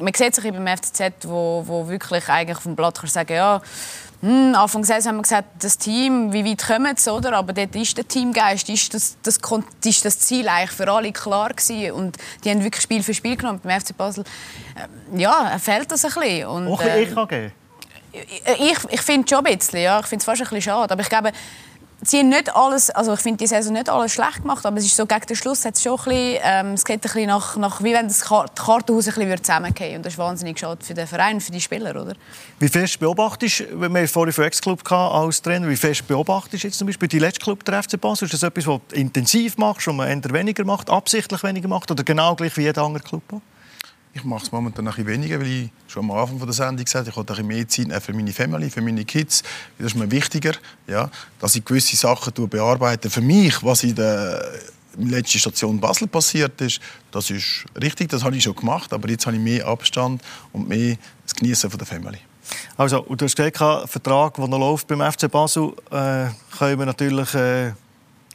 C: man sieht sich beim FCZ, wo, wo wirklich eigentlich dem Blatt kann sagen ja, hm, Anfang Saison haben wir gesagt, das Team, wie weit kommen sie, oder? Aber dort ist der Teamgeist, ist das, das, ist das Ziel eigentlich für alle klar gewesen. Und die haben wirklich Spiel für Spiel genommen. Beim FC Basel, äh, ja, fehlt das ein bisschen. Und,
A: Auch äh, ich AG?
C: Ich, ich finde es schon ein bisschen, ja. Ich finde es fast ein bisschen schade. Aber ich glaube, sie haben nicht alles, also ich finde die Saison nicht alles schlecht gemacht, aber es ist so gegen den Schluss hat es schon ein bisschen, ähm, es geht ein bisschen nach, nach wie wenn das Kartenhaus ein bisschen zusammengehen und das ist wahnsinnig schade für den Verein, für die Spieler, oder?
A: Wie fest beobachtest du, wir vorhin von Ex-Club als Trainer, wie fest beobachtest du jetzt zum Beispiel die letzte Club der FC Basel? Ist das etwas, was du intensiv machst und man eher weniger macht, absichtlich weniger macht oder genau gleich wie jeder andere Club? Auch?
B: Ich mache es momentan ein weniger, weil ich schon am Anfang der Sendung gesagt habe, ich ein mehr Zeit für meine Family, für meine Kids. Das ist mir wichtiger, ja, dass ich gewisse Sachen bearbeite. Für mich, was in der letzten Station Basel passiert ist, das ist richtig, das habe ich schon gemacht, aber jetzt habe ich mehr Abstand und mehr das Genießen von der Family.
A: Also, du hast gesagt, Vertrag, der noch läuft beim FC Basel, äh, können wir natürlich... Äh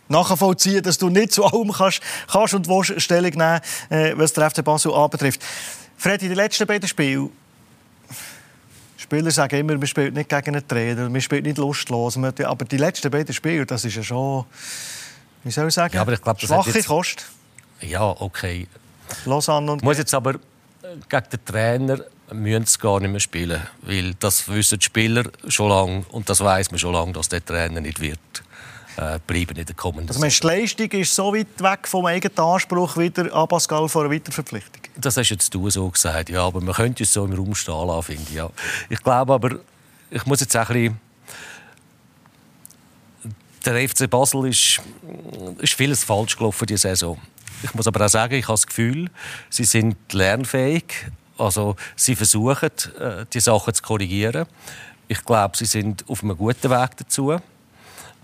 A: nachvollziehen, dass du nicht zu allem kannst, kannst und willst Stellung nehmen, äh, was der FC Basel anbetrifft. Freddy, die letzten beiden Spiele, Spieler sagen immer, man spielt nicht gegen einen Trainer, man spielt nicht lustlos. Aber die letzten beiden Spiele, das ist ja schon, wie soll ich sagen,
D: ja, aber ich glaub,
A: schwache jetzt... Kost.
D: Ja, okay.
A: Lausanne und...
D: Muss jetzt aber gegen den Trainer müssen sie gar nicht mehr spielen, weil das wissen die Spieler schon lange und das weiß man schon lange, dass der Trainer nicht wird äh, bleiben in der kommenden
A: also, Die Leistung ist so weit weg vom eigenen Anspruch wieder an Pascal vor einer Weiterverpflichtung?
D: Das hast jetzt du so gesagt, ja, aber man könnte es so im Raum stehen lassen, finde ich. Ja. Ich glaube aber, ich muss jetzt auch ein bisschen der FC Basel ist, ist vieles falsch gelaufen diese Saison. Ich muss aber auch sagen, ich habe das Gefühl, sie sind lernfähig. Also sie versuchen, äh, die Sachen zu korrigieren. Ich glaube, sie sind auf einem guten Weg dazu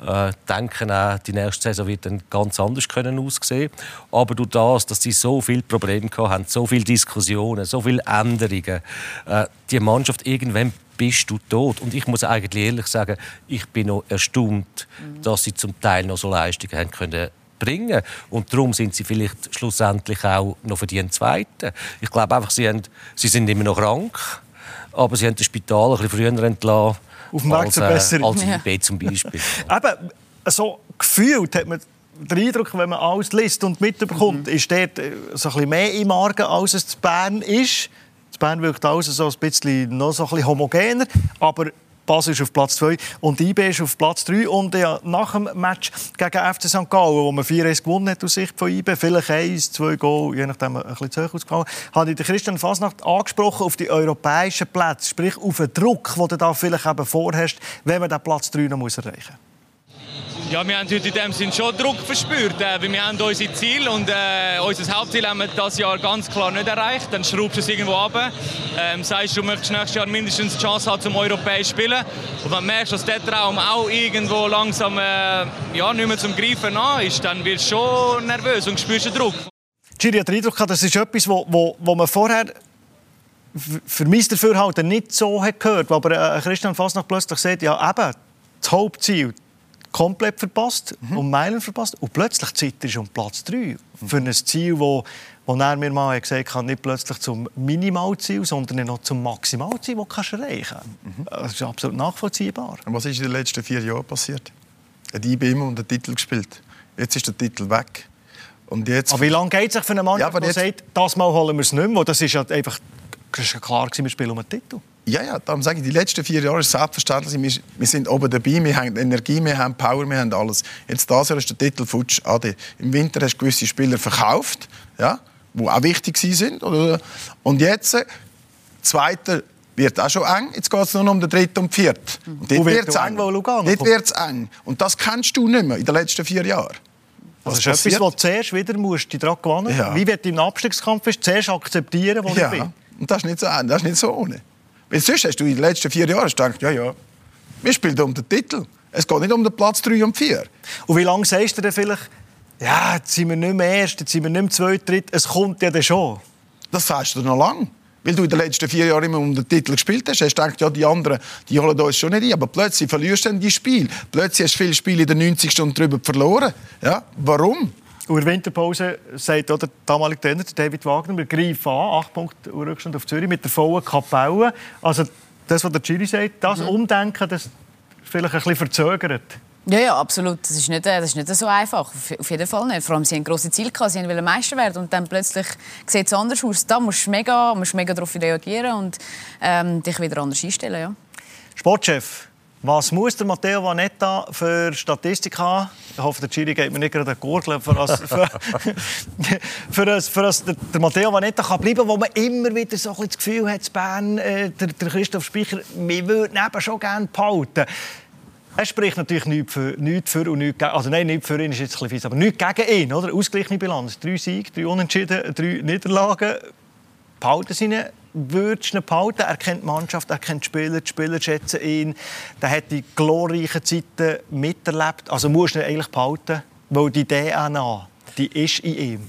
D: äh, denken auch, die nächste Saison wird dann ganz anders können aussehen. Aber durch das, dass sie so viele Probleme haben, so viele Diskussionen, so viele Änderungen, äh, die Mannschaft irgendwann bist du tot. Und ich muss eigentlich ehrlich sagen, ich bin noch erstaunt, mhm. dass sie zum Teil noch so Leistungen haben können bringen. Und darum sind sie vielleicht schlussendlich auch noch für die Zweiten. Ich glaube einfach, sie, haben, sie sind immer noch krank, aber sie haben das Spital ein bisschen früher entlassen
A: auf dem Weg zur Besserung.
D: Als IB zum Beispiel.
A: Eben, so gefühlt hat man den Eindruck, wenn man alles liest und mitbekommt, mhm. ist dort äh, so ein bisschen mehr im Argen, als es zu Bern ist. In Bern wirkt alles so ein bisschen, noch so ein bisschen homogener. Aber Basel ist auf Platz 2 und IB ist auf Platz 3. Und ja, nach dem Match gegen FC St. Gallen, wo man 4-1 gewonnen hat aus Sicht von IB, vielleicht 1, 2 Goal, je nachdem ein bisschen zu hoch ausgefallen, habe ich Christian Fasnacht angesprochen auf die europäischen Plätze, sprich auf den Druck, den du da vielleicht eben vorhast, wenn man den Platz 3 noch erreichen muss.
J: Ja, wir haben heute in dem Sinn schon Druck verspürt, äh, weil wir haben unsere Ziel und äh, unser Hauptziel haben wir dieses Jahr ganz klar nicht erreicht. Dann schraubst du es irgendwo ab. Ähm, sagst du, möchtest nächstes Jahr mindestens die Chance haben, zum europäisch spielen. Und wenn du merkst, dass der Traum auch irgendwo langsam äh, ja, nicht mehr zum Greifen nah ist, dann wirst du schon nervös und spürst den Druck.
A: Giri hat den Eindruck gehabt, das ist etwas, wo, wo, wo man vorher für mich Dafürhalten nicht so hat gehört, aber äh, Christian Fasnacht plötzlich sagt, ja eben, das Hauptziel, komplett verpasst mhm. und Meilen verpasst. Und plötzlich Zeit ist um Platz 3. Mhm. Für ein Ziel, wo, wo er mir mal gesagt hat, nicht plötzlich zum Minimalziel, sondern noch zum Maximalziel, das kannst du erreichen mhm. Das ist absolut nachvollziehbar.
B: Und was ist in den letzten vier Jahren passiert? Er hat IB immer um den Titel gespielt. Jetzt ist der Titel weg.
A: Und jetzt... Aber wie lange geht es sich für einen Mann, ja, der jetzt... sagt, das Mal holen wir es nicht mehr? Das ist ja einfach das ist ja klar, wir spielen um den Titel.
B: Ja, ja, darum sage ich, die letzten vier Jahre ist selbstverständlich, wir, wir sind oben dabei, wir haben Energie, wir haben Power, wir haben alles. Jetzt das Jahr ist der Titel futsch. Ade. Im Winter hast du gewisse Spieler verkauft, ja, die auch wichtig sind. Und jetzt, äh, zweiter wird auch schon eng. Jetzt geht es nur noch um den dritten und vierten. Und dort wird es eng. Dort wird es eng. Und das kennst du nicht mehr in den letzten vier Jahren.
A: Das ist etwas, was du zuerst wieder musst, daran gewinnen ja. Wie wird im Abstiegskampf ist, zuerst akzeptieren, wo ja. ich bin.
B: Und das ist nicht so, das ist nicht so ohne. Weil sonst hast du in den letzten vier Jahren gedacht, ja, ja, wir spielen um den Titel. Es geht nicht um den Platz 3 und 4.
A: Und wie lange sagst du denn vielleicht, ja, jetzt sind wir nicht mehr Erst, jetzt sind wir nicht mehr Zweit, Dritt, es kommt ja dann schon?
B: Das sagst du noch lange. Weil du in den letzten vier Jahren immer um den Titel gespielt hast. Hast du gedacht, ja, die anderen die holen uns schon nicht ein. Aber plötzlich verlierst du dann die Spiel. Plötzlich hast du viele Spiele in den 90 Stunden drüber verloren. Ja, warum?
A: Und in der Winterpause sagt auch der damalige Trainer David Wagner, wir greifen an, 8 Punkte Rückstand auf Zürich mit der vollen Kapelle. Also das, was der Chiri sagt, das mhm. Umdenken, das vielleicht ein bisschen verzögert.
C: Ja, ja, absolut. Das ist nicht, das ist nicht so einfach. Auf jeden Fall nicht. Vor allem, sie haben grosse Ziele gehabt, sie wollten Meister werden und dann plötzlich sieht es anders aus. Da musst du mega, musst mega darauf reagieren und ähm, dich wieder anders einstellen. Ja.
A: Sportchef, was muss der Matteo Vanetta für Statistik haben? Ich hoffe, der Chiri geht mir nicht gerade den Gurgel, für das, für, für, das, für das der, der Matteo Vanetta kann bleiben, wo man immer wieder so ein das Gefühl hat, Bern, äh, der, der Christoph Speicher, wir würden eben schon gerne behalten. Er spricht natürlich nichts für, nichts für und nichts gegen. Also nein, nicht für ihn ist jetzt ein bisschen fies, aber nichts gegen ihn. Oder? Ausgeglichene Bilanz. Drei Siege, drei Unentschieden, drei Niederlagen. Behalten sie ihn würdest du ihn behalten? Er kennt die Mannschaft, er kennt die Spieler, die Spieler schätzen ihn. Er hat die glorreichen Zeiten miterlebt. Also musst du ihn eigentlich behalten, weil die DNA, die ist in ihm.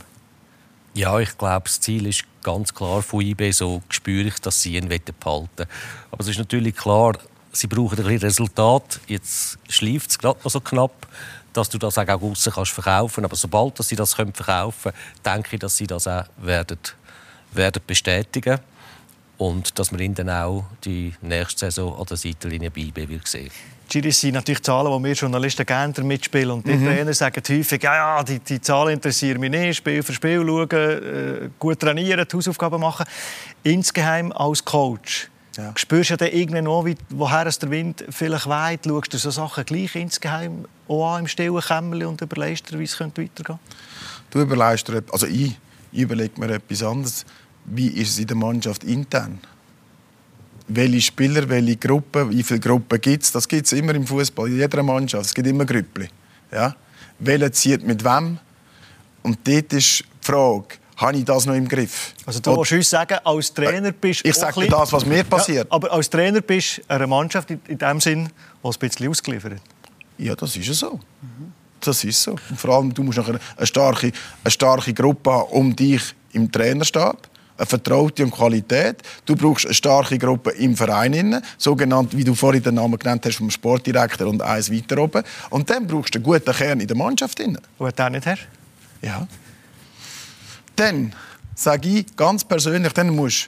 D: Ja, ich glaube, das Ziel ist ganz klar von IB, so spüre ich, dass sie ihn behalten wollen. Aber es ist natürlich klar, sie brauchen ein bisschen Resultat. Jetzt schleift es gerade noch so knapp, dass du das auch außen kannst verkaufen. Aber sobald dass sie das verkaufen können, denke ich, dass sie das auch werden, werden bestätigen und dass wir ihn dann auch die nächste Saison an der Seitenlinie bei wird sehen.
A: Das sind natürlich Zahlen, die wir Journalisten gerne mitspielen. Und die mhm. Trainer sagen häufig, ja, ja die, die Zahlen interessieren mich nicht. Spiel für Spiel schauen, äh, gut trainieren, die Hausaufgaben machen. Insgeheim als Coach, ja. spürst du ja irgendwann auch, wie, woher es der Wind vielleicht weht? Schaust du so Sachen gleich insgeheim auch an im stillen Kämmerchen und überlegst dir, wie es weitergehen könnte?
B: Du überlegst dir, also ich, ich überlege mir etwas anderes wie ist es in der Mannschaft intern? Welche Spieler, welche Gruppen, wie viele Gruppen gibt es? Das gibt es immer im Fußball, in jeder Mannschaft. Es gibt immer Grüppli. Ja? Welcher zieht mit wem? Und dort ist die Frage, habe ich das noch im Griff?
A: Also du willst uns sagen, als Trainer bist
B: du Ich sage dir das, was mir passiert.
A: Ja, aber als Trainer bist du einer Mannschaft in, dem Sinn, die ein bisschen ausgeliefert
B: Ja, das ist ja so. Mhm. Das ist so. Und vor allem, du musst eine starke, eine starke Gruppe haben um dich im Trainerstab vertraute und Qualität. Du brauchst eine starke Gruppe im Verein, sogenannt, wie du vorhin den Namen genannt hast, vom Sportdirektor und eins weiter oben. Und dann brauchst du einen guten Kern in der Mannschaft.
A: Wo hat der nicht her?
B: Ja. Dann sage ich ganz persönlich, dann musst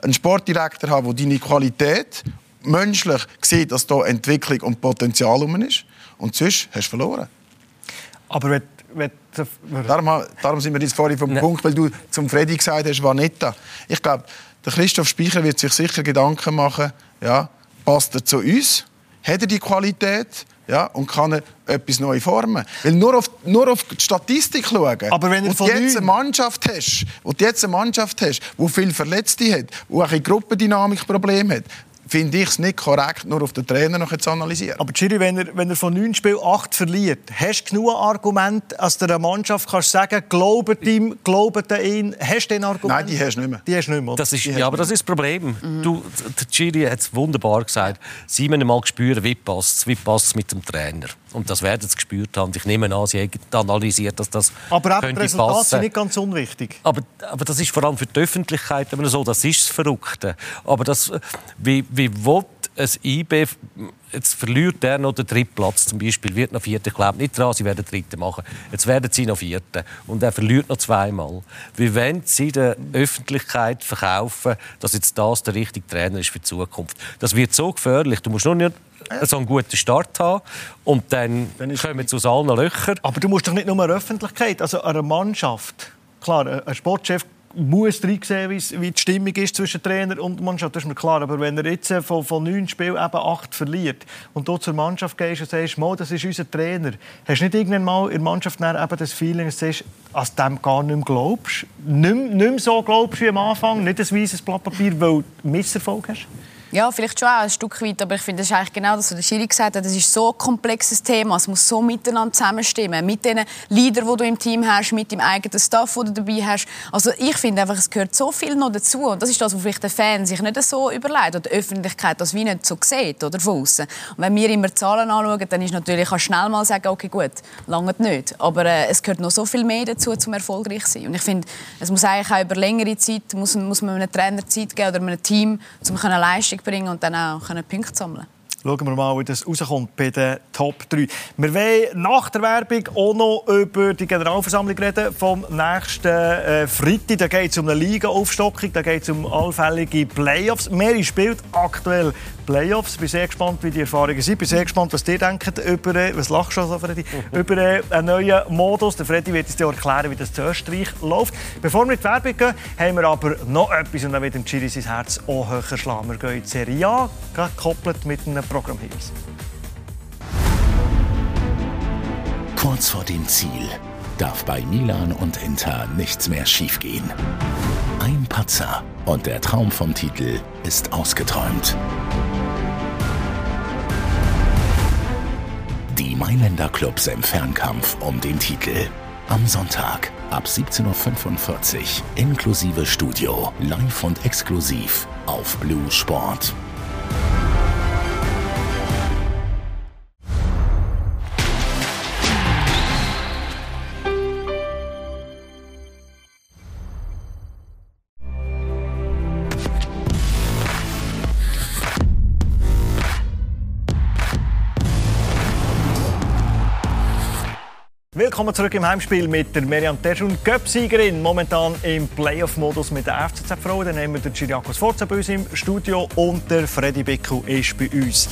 B: du einen Sportdirektor haben, der deine Qualität menschlich sieht, dass da Entwicklung und Potenzial ist. Und sonst hast du verloren.
A: Aber wenn
B: Darum, darum sind wir jetzt vorhin vom ne. Punkt, weil du zum Freddy gesagt hast, Vanetta. Ich glaube, der Christoph Speicher wird sich sicher Gedanken machen, ja, passt er zu uns? Hat er die Qualität? Ja, und kann er etwas neu formen. Weil nur auf, nur auf die Statistik schauen,
A: Aber wenn er
B: und
A: von
B: jetzt eine Mannschaft hast, wo du jetzt eine Mannschaft hast, die viele Verletzte hat, die auch ein Gruppendynamikproblem hat, finde ich es nicht korrekt, nur auf den Trainer noch zu analysieren.
A: Aber Chiri, wenn er, wenn er von neun Spielen acht verliert, hast du genug Argumente, dass du einer Mannschaft kannst sagen, glaubt ihm, glaubt an ihn. Hast du den Argument?
B: Nein, die hast du nicht mehr.
A: Die hast du nicht mehr.
D: Das ist, ja, aber das ist das Problem. Du, der Giri hat es wunderbar gesagt. Sie müssen mal spüren, wie passt wie passt mit dem Trainer. Und das werden sie gespürt haben. Ich nehme an, sie haben analysiert, dass das
A: aber auch die Resultate sind nicht ganz unwichtig.
D: Aber, aber das ist vor allem für die Öffentlichkeit immer so, das ist das Verrückte. Aber das, wie, wie will ein IB, jetzt verliert er noch den dritten Platz zum Beispiel, wird noch Vierter, ich glaube nicht dran, sie werden Dritten machen. Jetzt werden sie noch Vierter und er verliert noch zweimal. Wie wollen sie der Öffentlichkeit verkaufen, dass jetzt das der richtige Trainer ist für die Zukunft? Das wird so gefährlich. Du musst nur nicht so einen guten Start haben und dann, kommen sie aus allen Löchern.
A: Aber du musst doch nicht nur eine Öffentlichkeit, also eine Mannschaft. Klar, ein Sportchef muss reinsehen, wie die Stimmung ist zwischen Trainer und Mannschaft. Das ist mir klar. Aber wenn er jetzt äh, von, von neun Spielen eben acht verliert und du zur Mannschaft gehst und sagst, das ist unser Trainer, hast du nicht irgendwann mal in der Mannschaft eben das Feeling, dass du du dem gar nicht mehr glaubst? Nicht, nicht mehr so glaubst wie am Anfang, nicht ein weißes Blatt Papier, weil du Misserfolg hast?
C: Ja, vielleicht schon auch ein Stück weit, aber ich finde, das ist eigentlich genau das, was der Schiri gesagt hat. Das ist so ein komplexes Thema, es muss so miteinander zusammenstimmen. Mit den Leadern, die du im Team hast, mit dem eigenen Staff, den du dabei hast. Also ich finde einfach, es gehört so viel noch dazu. Und das ist das, was vielleicht der Fan sich nicht so überlegt oder die Öffentlichkeit das wie nicht so sieht oder von außen. Und wenn wir immer Zahlen anschauen, dann ist natürlich kannst du schnell mal sagen, okay gut, lange nicht. Aber äh, es gehört noch so viel mehr dazu, um erfolgreich zu sein. Und ich finde, es muss eigentlich auch über längere Zeit muss, muss man einem Trainer Zeit geben oder einem Team, um eine Leistung bringen und dann auch können Punkte sammeln.
A: Schauen wir mal, wie das rauskommt bei den Top 3. Wir wollen nach der Werbung auch noch über die Generalversammlung reden vom nächsten äh, Freitag. Da geht es um eine Liga-Aufstockung, da geht es um allfällige Playoffs. Mary spielt aktuell Playoffs. Ich bin sehr gespannt, wie die Erfahrungen sind. Ich bin sehr gespannt, was ihr denkt über, was lachst du schon so, Freddy, über äh, einen neuen Modus. Der Freddy wird uns dir erklären, wie das zu Österreich läuft. Bevor wir in die Werbung gehen, haben wir aber noch etwas und dann wird dem Chiri sein Herz auch höher schlagen. Wir gehen in die Serie A, gekoppelt mit einem Programm hier.
K: Kurz vor dem Ziel darf bei Milan und Inter nichts mehr schiefgehen. Ein Patzer und der Traum vom Titel ist ausgeträumt. Mailänder Clubs im Fernkampf um den Titel. Am Sonntag ab 17.45 Uhr inklusive Studio, live und exklusiv auf Blue Sport.
A: Willkommen zurück im Heimspiel mit der Meriam Terschun, Göpsiegerin, momentan im Playoff-Modus mit der FCZ Frauen. Dann haben wir den Chiriakos Forza bei uns im Studio und der Freddy Bickel ist bei uns.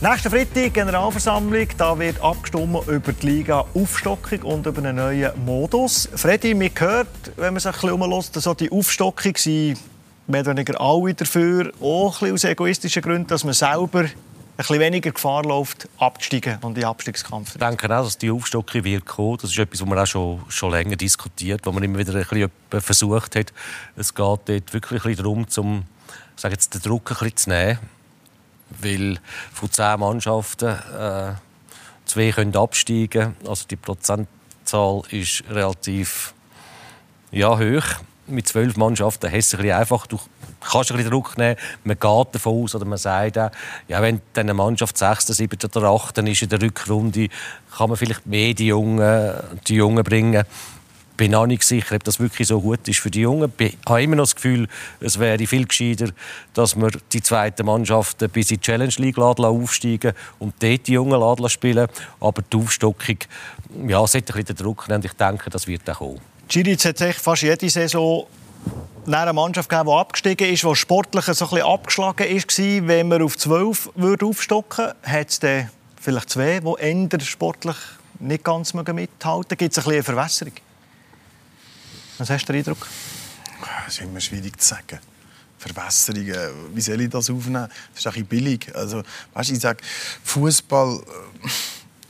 A: Nächsten Freitag Generalversammlung, da wird abgestimmt über die Liga-Aufstockung und über einen neuen Modus. Freddy, mir gehört, wenn man sich ein bisschen dass die Aufstockung sind mehr oder weniger alle dafür, auch ein bisschen aus egoistischen Gründen, dass man selber bisschen weniger Gefahr läuft, abzusteigen und in Abstiegskampf.
D: Ich denke auch, dass die Aufstockung wird kommen. Das ist etwas, was man auch schon, schon länger diskutiert, wo man immer wieder ein bisschen versucht hat. Es geht dort wirklich ein bisschen darum, zum, sage jetzt, den Druck ein bisschen zu nehmen. Weil von zehn Mannschaften äh, zwei können absteigen Also die Prozentzahl ist relativ ja, hoch. Mit zwölf Mannschaften hast du ein einfach. Du kannst ein Druck nehmen. Man geht davon aus, oder man sagt auch, ja, wenn eine Mannschaft 6., 7. oder 8. ist in der Rückrunde, kann man vielleicht mehr die Jungen, die Jungen bringen. Ich bin auch nicht sicher, ob das wirklich so gut ist für die Jungen. Ich habe immer noch das Gefühl, es wäre viel gescheiter, dass wir die zweiten Mannschaften bis in die Challenge League aufsteigen und dort die Jungen spielen. Aber die Aufstockung ja, sollte ein bisschen den Druck nehmen. Ich denke, das wird auch kommen.
A: Giric hat fast jede Saison eine Mannschaft gegeben, die abgestiegen ist, die sportlich so ein abgeschlagen war. Wenn man auf 12 würde aufstocken würde, hat es dann vielleicht zwei, die eher sportlich nicht ganz mithalten. Gibt es ein eine Verwässerung? Was hast du den Eindruck?
B: Das ist immer schwierig zu sagen. Verwässerungen. Wie soll ich das aufnehmen? Das ist ein bisschen billig. Also, weißt, ich sage, Fußball äh,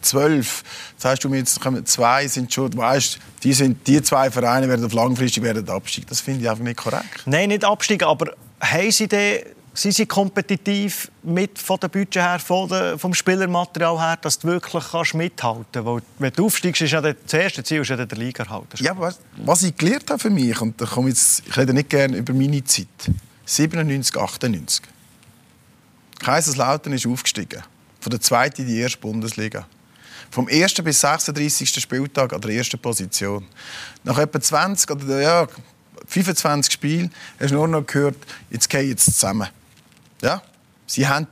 B: zwölf. Sagst du mir jetzt kommen zwei sind schon, weißt, die sind die zwei Vereine werden auf langfristig werden absteigen. Das finde ich einfach nicht korrekt.
A: Nein, nicht absteigen, aber haben Sie den sind sie kompetitiv mit von der Budget her, von der, vom Spielermaterial her, dass du wirklich kannst mithalten kannst? Weil, wenn du aufsteigst, ist ja das erste Ziel ist ja der Liga erhalten.
B: Ja, was, was ich gelernt habe für mich, und da komme jetzt, ich rede nicht gerne über meine Zeit, 97, 98. Kaiserslautern ist aufgestiegen. Von der zweiten in die erste Bundesliga. Vom 1. bis 36. Spieltag an der ersten Position. Nach etwa 20 oder ja, 25 Spielen hast du nur noch gehört, jetzt gehen jetzt zusammen. Ja? Sie haben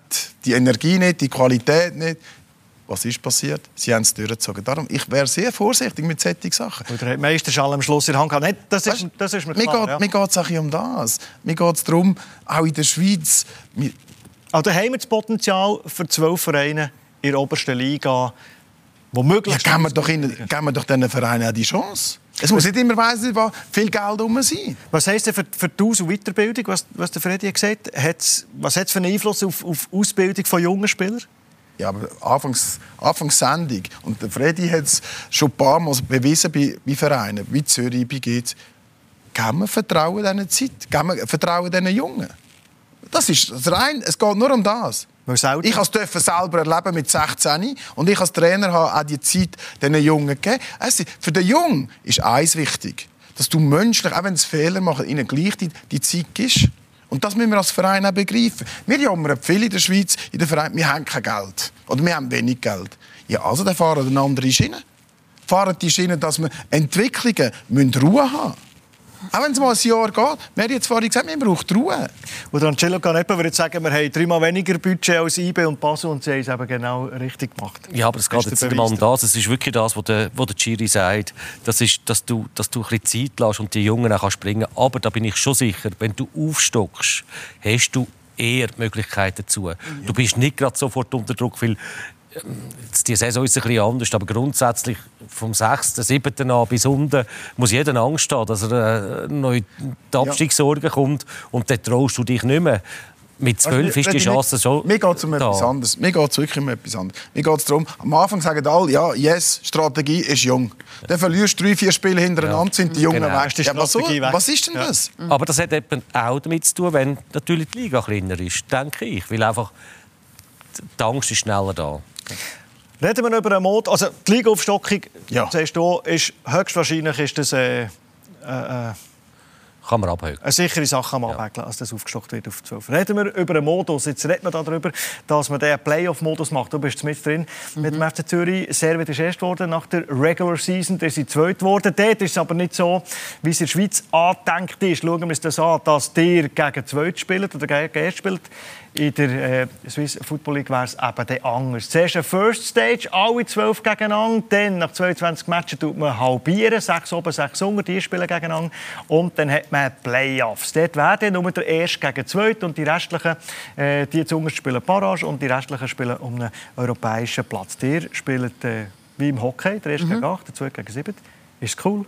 B: die Energie nicht, die Qualität nicht. Was ist passiert? Sie haben es durchgezogen. Darum, ich wäre sehr vorsichtig mit solchen Sachen.
A: Oder hat Meisterschall am Schluss in der Hand gehabt? Nicht, das, ist, das ist mir klar.
B: Mir geht es ja. um das. Mir geht es darum, auch in der Schweiz...
A: Also haben wir das Potenzial für zwölf Vereine in der obersten Liga, wo möglich
B: ja, geben wir doch, in, geben wir doch diesen Vereinen auch die Chance. Es muss nicht immer weiss, viel Geld um sein.
A: Was heisst denn für, für die Aus- und Weiterbildung, was, was der Freddy gesagt hat? Was hat es für einen Einfluss auf, auf die Ausbildung von jungen Spielern?
B: Ja, aber Anfangs, Anfangs Sendung. Und der Freddy hat es schon ein paar Mal bewiesen bei, bei Vereinen, wie Zürich, bei GZ. Geben wir Vertrauen diesen Zeit? Geben wir Vertrauen diesen Jungen? Das ist rein, es geht nur um das. Ich durfte selber erleben mit 16 und ich als Trainer habe auch die Zeit diesen Jungen gegeben. Für den Jungen ist eins wichtig, dass du menschlich, auch wenn sie Fehler machen, ihnen gleich die, die Zeit gibst. Und das müssen wir als Verein auch begreifen. Wir jammern viel in der Schweiz, in der Verein, wir haben kein Geld. Oder wir haben wenig Geld. Ja, also dann fahren eine andere Schiene. Fahren die Schiene, dass wir Entwicklungen Ruhe haben müssen. Auch wenn es mal ein Jahr geht. Wir haben jetzt vorhin gesagt, wir brauchen Ruhe.
A: Und Angelo Canepa würde sagen, wir haben dreimal weniger Budget als IB und Basel und sie haben es eben genau richtig gemacht.
D: Ja, aber es geht jetzt nicht mal um das. Es ist wirklich das, was der, was der Chiri sagt. Das ist, dass du, dass du ein bisschen Zeit lässt und die Jungen auch springen kannst. Aber da bin ich schon sicher, wenn du aufstockst, hast du eher die Möglichkeit dazu. Ja. Du bist nicht gerade sofort unter Druck, weil die Saison ist ein bisschen anders, aber grundsätzlich vom 6., 7. an bis unten muss jeder Angst haben, dass er äh, noch in die Abstiegssorgen kommt und dann traust du dich nicht mehr. Mit zwölf ist die Chance schon.
B: Mir geht es um da. etwas anderes. Mir geht es wirklich um etwas anderes. Mir geht es darum, am Anfang sagen alle, ja, yes, Strategie ist jung. Dann verlierst du drei, vier Spiele hintereinander, ja. sind die Jungen genau. weg. Ja, was, so, was ist denn ja. das?
D: Aber das hat eben auch damit zu tun, wenn natürlich die Liga kleiner ist, denke ich. Weil einfach die Angst ist schneller da.
A: Reden wir über einen Mod. Also die Ligaufstockung, ja. siehst du, ist höchstwahrscheinlich ist das äh, äh,
D: kann man.
A: Eine sichere Sache kann man ja. als das aufgestockt wird auf 12. Reden wir über einen Modus. Jetzt reden wir darüber, dass man den Playoff-Modus macht. Du bist mit drin mhm. mit dem FC Zürich. Servet ist erst worden nach der Regular Season. Der ist zweit geworden. Dort ist es aber nicht so, wie es in der Schweiz angedenkt ist. Schauen wir uns das an, dass der gegen zweit spielt oder gegen erst spielt. In der äh, Swiss Football League wäre es eben anders. Zuerst eine First Stage, alle zwölf gegeneinander. Dann, nach 22 Matches, tut man halbieren. Sechs oben, sechs unten, die spielen gegeneinander. Und dann hat man Playoffs. Dort werden nur der Erste gegen Zweite und die restlichen, äh, die zu spielen Barrage und die restlichen spielen um einen europäischen Platz. Die spielen äh, wie im Hockey, der Erste mhm. gegen Acht, der Zweite gegen Sieben. Ist cool?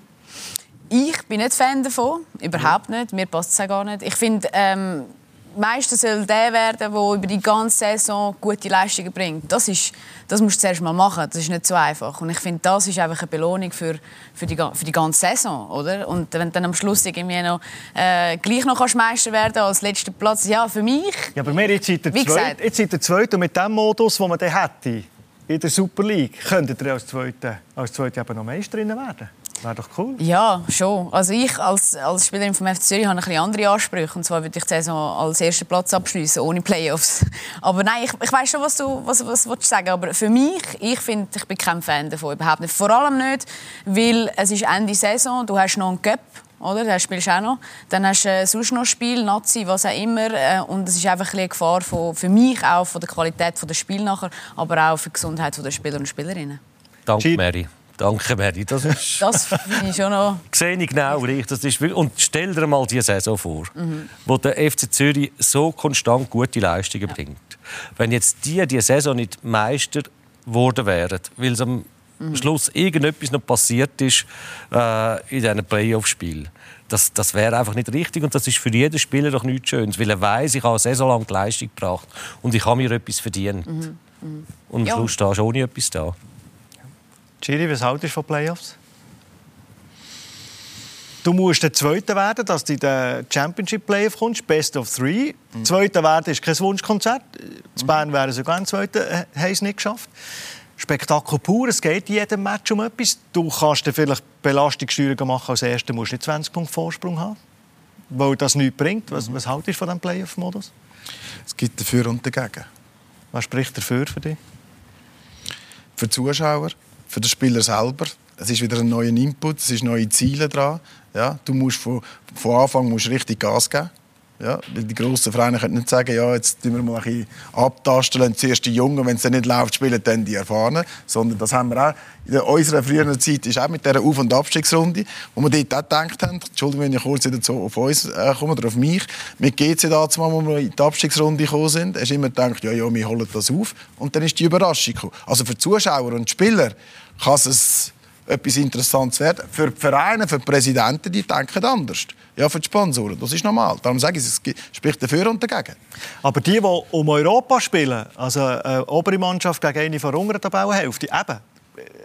C: Ich bin nicht Fan davon, überhaupt nicht. Mir passt es gar nicht. Ich finde, ähm, Meister soll der werden, der über die ganze Saison gute Leistungen bringt. Das, ist, das musst du zuerst mal machen. Das ist nicht so einfach. Und ich finde, das ist einfach eine Belohnung für, für, die, für die ganze Saison. Oder? Und wenn du dann am Schluss irgendwie noch, äh, gleich noch kannst Meister werden als letzter Platz, ja, für mich...
A: Ja, aber wir jetzt seid der Zweite, jetzt seid der Zweite und mit dem Modus, den man dann hätte in der Super League, könntet ihr als Zweite, als Zweite eben noch Meisterin werden. Wäre doch cool.
C: Ja, schon. Also ich als, als Spielerin vom FC Zürich habe ein bisschen andere Ansprüche. Und zwar würde ich die Saison als ersten Platz abschließen, ohne Playoffs. Aber nein, ich, ich weiß schon, was du was, was, was sagen Aber für mich, ich finde, ich bin kein Fan davon. Überhaupt nicht. Vor allem nicht, weil es ist Ende Saison, du hast noch einen Cup. Oder? Den spielst du auch noch. Dann hast du äh, sonst noch Spiel, Nazi, was auch immer. Äh, und es ist einfach ein eine Gefahr von, für mich auch von der Qualität des Spiels nachher, aber auch für die Gesundheit der Spieler und Spielerinnen.
D: Danke, Mary. Danke, Mary. Das,
C: ist das finde ich schon noch...
D: Sehe ich genau richtig. Das ist und stell dir mal diese Saison vor, mhm. wo der FC Zürich so konstant gute Leistungen ja. bringt. Wenn jetzt die diese Saison nicht Meister geworden wären, weil sie am am Schluss irgendetwas noch passiert ist äh, in diesen Playoff-Spielen. Das, das wäre einfach nicht richtig und das ist für jeden Spieler doch nichts Schönes, weil er weiß, ich habe eine Saison lang die Leistung gebracht und ich habe mir etwas verdient.
C: Mhm. Mhm.
D: Und am
C: Ja.
D: Schluss stehst du ohne etwas da.
A: Giri, was haltest du von Playoffs? Du musst der Zweite werden, dass du in den Championship Playoff kommst, Best of Three. Zweiter werden ist kein Wunschkonzert. In Bern wären sogar ein Zweiter, äh, haben es nicht geschafft. Spektakel pur, es geht in jedem Match um etwas. Du kannst dir vielleicht Belastungssteuerung machen als Erster, musst nicht 20 Punkte Vorsprung haben, weil das nichts bringt. Was, was haltest du von diesem Playoff-Modus?
B: Es gibt dafür und dagegen.
A: Was spricht dafür für dich?
B: Für die Zuschauer, für den Spieler selber. Es ist wieder ein neuer Input, es sind neue Ziele dran. Ja, du musst von, von Anfang musst richtig Gas geben. Ja, die grossen Vereine können nicht sagen, ja, jetzt tun wir mal ein abtasten, lassen zuerst die Jungen, wenn es nicht läuft, spielen dann die Erfahrenen. Sondern das haben wir auch in unserer früheren Zeit, ist auch mit dieser Auf- und Abstiegsrunde, wo wir dort auch gedacht haben, Entschuldigung, wenn ich kurz wieder so auf uns äh, komme oder auf mich, mit GC damals, wo wir in die Abstiegsrunde gekommen sind, hast du immer gedacht, ja, ja, wir holen das auf. Und dann ist die Überraschung gekommen. Also für die Zuschauer und Spieler kann es etwas Interessantes werden. Für die Vereine, für die Präsidenten, die denken anders. Ja, für die Sponsoren, das ist normal. Darum sage ich, es spricht dafür und dagegen.
A: Aber die, die um Europa spielen, also eine obere Mannschaft gegen eine von der unteren Tabellenhälfte, eben,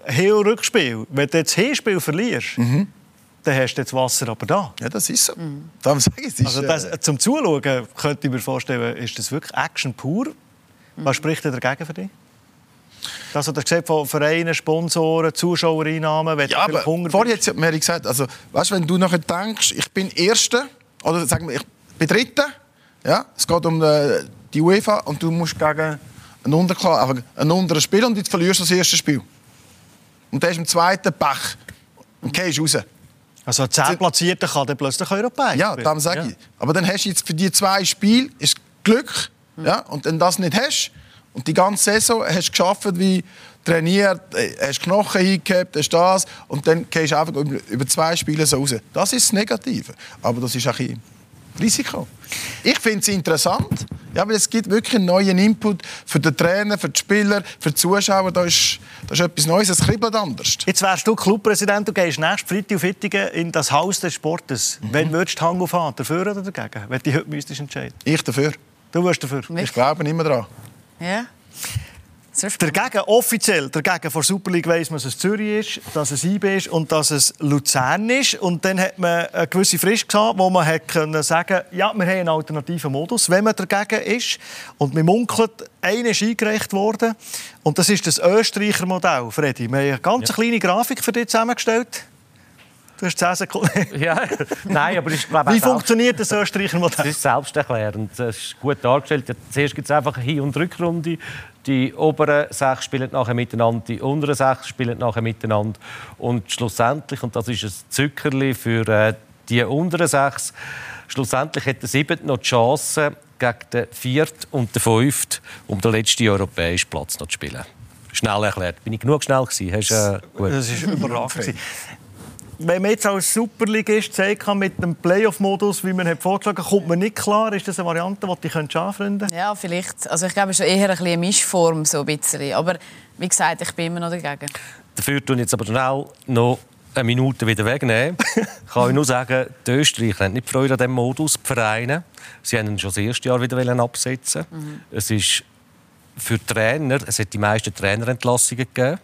A: Heel-Rückspiel, wenn du jetzt Hinspiel verlierst, dann hast du jetzt Wasser aber da.
B: Ja, das ist so. Darum sage ich, es ist,
A: also das,
B: äh,
A: zum Zuschauen könnte ich mir vorstellen, ist das wirklich Action pur. Was spricht denn dagegen für dich? Das, was du gesagt von Vereinen, Sponsoren, Zuschauereinnahmen, wenn
B: Ja,
A: du
B: aber
A: Hunger
B: vorher hat Mary gesagt, also, weißt, wenn du nachher denkst, ich bin Erster, oder sagen wir, ich bin Dritter, ja, es geht um äh, die UEFA und du musst gegen einen, Unterkla einfach einen unteren Spieler und jetzt verlierst du das erste Spiel. Und dann ist im zweiten Pech und gehst raus.
A: Also ein 10 Platzierter kann dann plötzlich Europäisch
B: Ja, darum sage
A: Ja.
B: ich. Aber dann hast du jetzt für die zwei Spiele ist Glück, ja, und wenn du das nicht hast und die ganze Saison hast du geschafft, wie trainiert, äh, hast Knochen hingehabt, hast das und dann gehst du einfach über, zwei Spiele so raus. Das ist das Negative. Aber das ist auch ein Risiko. Ich finde es interessant, ja, weil es gibt wirklich einen neuen Input für den Trainer, für die Spieler, für die Zuschauer. Da ist, da ist etwas Neues, es kribbelt anders.
A: Jetzt wärst du Clubpräsident und gehst nächsten Freitag auf Ittingen in das Haus des Sportes.
B: Mhm.
A: Wenn würdest du Hang aufhaben? Dafür oder dagegen? Wenn du dich heute müsstest entscheiden
B: Ich dafür.
A: Du wirst dafür?
B: Ich glaube immer daran.
C: Ja.
A: Dagegen, offiziell, dagegen vor Super League weiss man, dass es Zürich ist, dass es IB ist und dass es Luzern ist. Und dann hat man eine gewisse Frist gehabt, wo man hat können sagen ja, wir haben einen alternativen Modus, wenn man dagegen ist. Und man munkelt, einer ist eingereicht worden. Und das ist das Österreicher Modell, Freddy. Wir haben eine ganz kleine Grafik für dich zusammengestellt. Du hast 10 Sekunden.
D: Ja, nein, aber ich glaube
A: Wie funktioniert das Österreicher Modell?
D: Das ist selbsterklärend. Das ist gut dargestellt. Zuerst gibt es einfach eine Hin- und Rückrunde. Die oberen sechs spielen nachher miteinander, die unteren sechs spielen nachher miteinander. Und schlussendlich, und das ist ein Zückerli für äh, die unteren sechs, schlussendlich hat der Siebte noch die Chance, gegen den Vierten und den Fünften um den letzten europäischen Platz noch zu spielen. Schnell erklärt. Bin ich genug schnell gewesen? Hast, äh, gut.
A: Das ist überragend. Wenn man jetzt als Superligist zeigen kann mit dem Playoff-Modus, wie man hat vorgeschlagen hat, kommt man nicht klar. Ist das eine Variante, die du dich anfreunden könntest?
C: Ja, vielleicht. Also ich glaube, es ist eher ein bisschen eine Mischform, so ein bisschen. Aber wie gesagt, ich bin immer noch dagegen.
D: Dafür tun jetzt aber schnell noch eine Minute wieder wegnehmen. Ich kann euch nur sagen, die Österreicher haben nicht Freude an diesem Modus, die Vereine. Sie haben ihn schon das erste Jahr wieder absetzen Es ist für die Trainer, es hat die meisten Trainerentlassungen gegeben.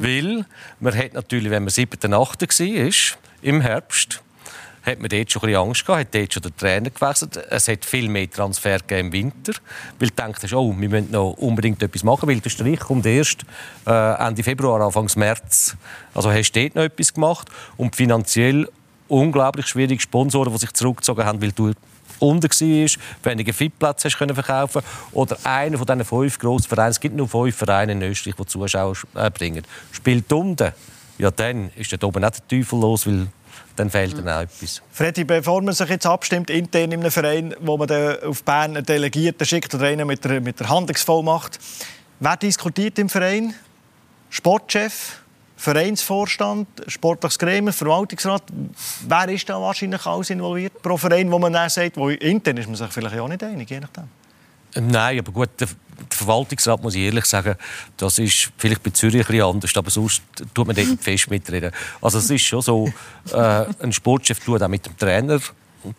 D: Weil man hat natürlich, wenn man 7. 8. war, im Herbst, hat man dort schon ein bisschen Angst gehabt, hat dort schon den Trainer gewechselt. Es hat viel mehr Transfer gegeben im Winter, weil du denkst, oh, wir müssen noch unbedingt etwas machen, weil der Strich kommt erst äh, Ende Februar, Anfang März. Also hast du dort noch etwas gemacht und finanziell unglaublich schwierige Sponsoren, die sich zurückgezogen haben, weil du unten warst, weniger Fitplätze können verkaufen oder einer von diesen fünf grossen Vereinen, es gibt nur fünf Vereine in Österreich, die Zuschauer äh, bringen, spielt unten, ja dann ist dort oben nicht der Teufel los, weil dann fehlt dann auch etwas.
A: Freddy, bevor man sich jetzt abstimmt, intern in einem Verein, wo man dann auf Bern einen Delegierten schickt oder einen mit der, mit der Handlungsvollmacht, wer diskutiert im Verein? Sportchef? Vereinsvorstand, sportliches Gremium, Verwaltungsrat, wer ist da wahrscheinlich alles involviert pro Verein, wo man dann sagt, wo intern ist man sich vielleicht auch nicht einig, je nachdem.
D: Nein, aber gut, der, Verwaltungsrat, muss ich ehrlich sagen, das ist vielleicht bei Zürich ein anders, aber sonst tut man dort fest mitreden. Also es ist schon so, äh, ein Sportchef tut auch mit dem Trainer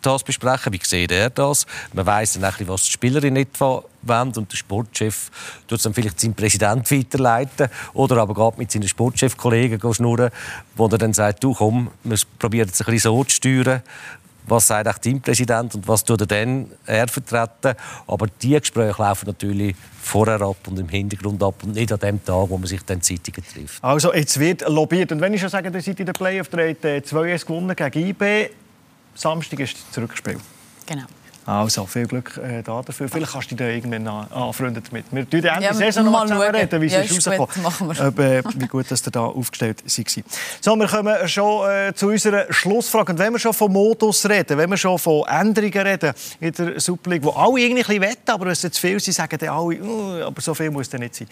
D: das besprechen, wie sieht er das. Man weiss dann auch, was die Spielerin nicht wollen und der Sportchef tut dann vielleicht seinen Präsident weiterleiten oder aber geht mit seinen Sportchefkollegen schnurren, wo er dann sagt, du komm, wir probieren es ein bisschen so zu steuern was sagt auch Teampräsident und was tut er dann er vertreten. Aber die Gespräche laufen natürlich vorher ab und im Hintergrund ab und nicht an dem Tag, wo man sich dann Zeitungen trifft.
A: Also jetzt wird lobbyiert und wenn ich schon sage, ihr seid in der Playoff, habt 2-1 gewonnen gegen IB, Samstag ist das Zurückspiel.
C: Genau.
A: Also, viel Glück äh, da dafür. Vielleicht kannst du dich da irgendwann anfreunden damit. Wir reden Ende
C: Ja,
A: Saison noch
C: mal schauen.
A: reden, wie
C: Ja,
A: es
C: ist
A: rausgekommen. Ob, äh, wie gut dass ihr da aufgestellt war. So, wir kommen schon äh, zu unserer Schlussfrage. Und wenn wir schon von Modus reden, wenn wir schon von Änderungen reden in der Super League, wo alle irgendwie ein bisschen wetten, aber es zu viel sind, sagen dann alle, «Uh, aber so viel muss es nicht sein.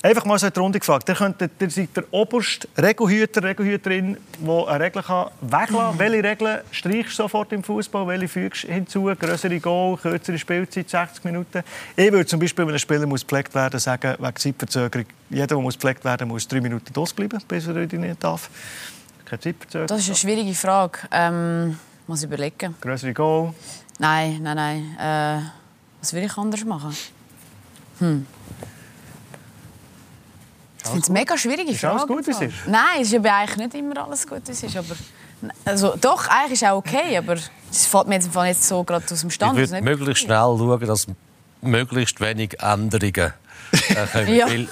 A: Einfach mal so in die Runde gefragt. Ihr, könnt, ihr seid der oberste Regelhüter, Regelhüterin, der eine Regel kann weglassen kann. Welche Regeln streichst du sofort im Fußball? Welche fügst du hinzu? Größere Goal, kürzere Spielzeit, 60 Minuten? Ich würde zum Beispiel, wenn ein Spieler muss gepflegt werden muss, sagen, wegen Zeitverzögerung, jeder, der muss gepflegt werden muss, drei Minuten ausbleiben, bis er nicht darf. Keine Zeitverzögerung.
C: Das ist eine schwierige Frage. Ähm, muss ich überlegen.
A: Größere Goal.
C: Nein, nein, nein. Äh, was will ich anders machen? Hm. Ich finde es eine mega schwierige
A: Ist
C: Frage.
A: alles gut, wie es ist?
C: Nein, es ist eigentlich nicht immer alles gut, wie es ist. Aber, also, doch, eigentlich ist es auch okay, aber es fällt mir jetzt nicht so gerade aus dem
D: Ich
C: Stand.
D: würde
C: ist nicht
D: möglichst schnell schauen, dass möglichst wenig Änderungen äh, kommen.
C: Ja.
D: Weil,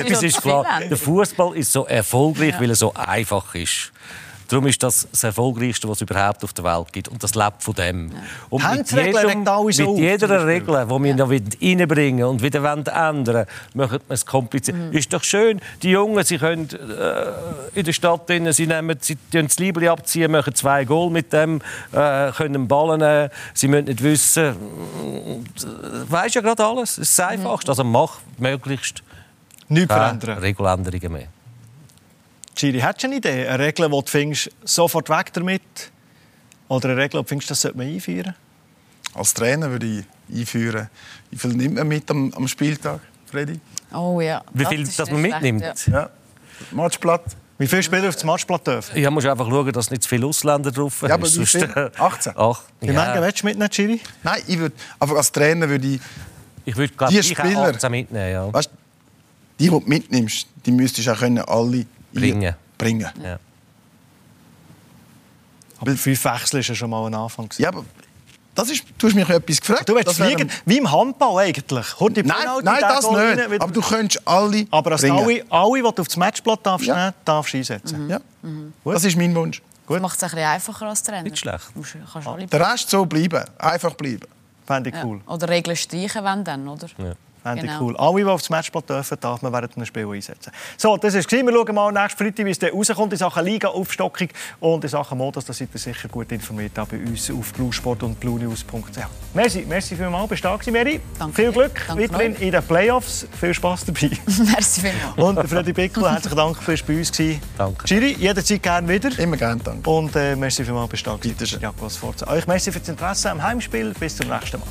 D: etwas ist klar, der Fußball ist so erfolgreich, weil er so einfach ist. Darum ist das das Erfolgreichste, was es überhaupt auf der Welt gibt. Und das lebt von dem. Und mit, jedem, mit jeder. Regel, die wir noch wieder reinbringen und wieder wollen ändern machen wir es kompliziert.
A: Mhm.
D: Ist doch schön, die Jungen, sie können äh, in der Stadt drinnen, sie nehmen sie das Liebling abziehen, machen zwei Goal mit dem, äh, können den Ball nehmen, sie müssen nicht wissen, weiß ja gerade alles. Das ist das Einfachste. Also mach möglichst
A: Nichts verändern.
D: Regeländerungen mehr.
A: Giri, hättest du eine Idee? Eine Regel, die du findest, sofort weg damit? Oder eine Regel, die du findest, das sollte man einführen?
B: Als Trainer würde ich einführen. Wie viel nimmt man mit am, am Spieltag, Freddy?
C: Oh ja.
D: Wie viel das
C: nicht
D: man
C: schlecht,
D: mitnimmt?
C: ja.
B: Ja. Matchblatt.
A: Wie viele Spieler auf das Matchblatt dürfen?
D: Ja, musst einfach schauen, dass nicht zu viele Ausländer drauf
B: Ja, aber
D: ist. Sonst,
B: viel?
D: äh,
B: 18?
D: Ach,
A: Wie
D: ja.
A: viele willst du mitnehmen, Giri?
B: Nein, ich würde, einfach als Trainer würde ich,
D: Ich würde, glaube
B: Die Spieler-
D: 18 mitnehmen. Ja.
B: weißt, die, die du mitnimmst, die müsstest du auch können alle
D: Bringen.
B: bringen.
D: Ja.
A: Aber fünf Wechsel ist ja schon mal ein Anfang. gewesen.
B: Ja, aber das ist, du hast mich etwas gefragt.
A: Du willst fliegen, wie im Handball eigentlich. Holt die
B: Nein,
A: Penalty,
B: nein, das
A: Goal
B: nicht.
A: rein, wieder-
B: Aber du könntest alle
A: Aber dass alle, alle, die du auf das Matchblatt darfst,
B: Ja.
A: nehmen, darfst du einsetzen.
B: Ja. Das ist mein Wunsch.
C: Das macht es ein bisschen einfacher als Trainer.
D: Nicht schlecht.
C: Du musst- kannst alle
B: Der Rest so bleiben. Einfach bleiben.
A: Fände ich
C: ja.
A: cool.
C: Oder Regeln streichen, wenn dann, oder?
A: Fände ich
C: Genau.
A: cool. Alle, die auf das Matchblatt dürfen, darf man während einem Spiel einsetzen. So, das war es. Wir schauen mal nächsten Freitag, wie es dann rauskommt in Sachen Liga-Aufstockung und in Sachen Modus. Da seid ihr sicher gut informiert auch bei uns auf bluesport und bluenews.ch. Merci, merci vielmals. Bist du da Mary?
C: Danke
A: Viel. Glück
C: Danke
A: weiterhin in den Playoffs. Viel Spass dabei.
C: Merci vielmals.
A: Und der Freddy Bickel, herzlichen Dank, bist bei uns. gewesen.
D: Danke.
A: Giri, jederzeit gerne wieder.
B: Immer gerne, danke.
A: Und äh, merci vielmals, bist du da.
B: Bitte schön.
A: Euch merci für das Interesse am Heimspiel. Bis zum nächsten Mal.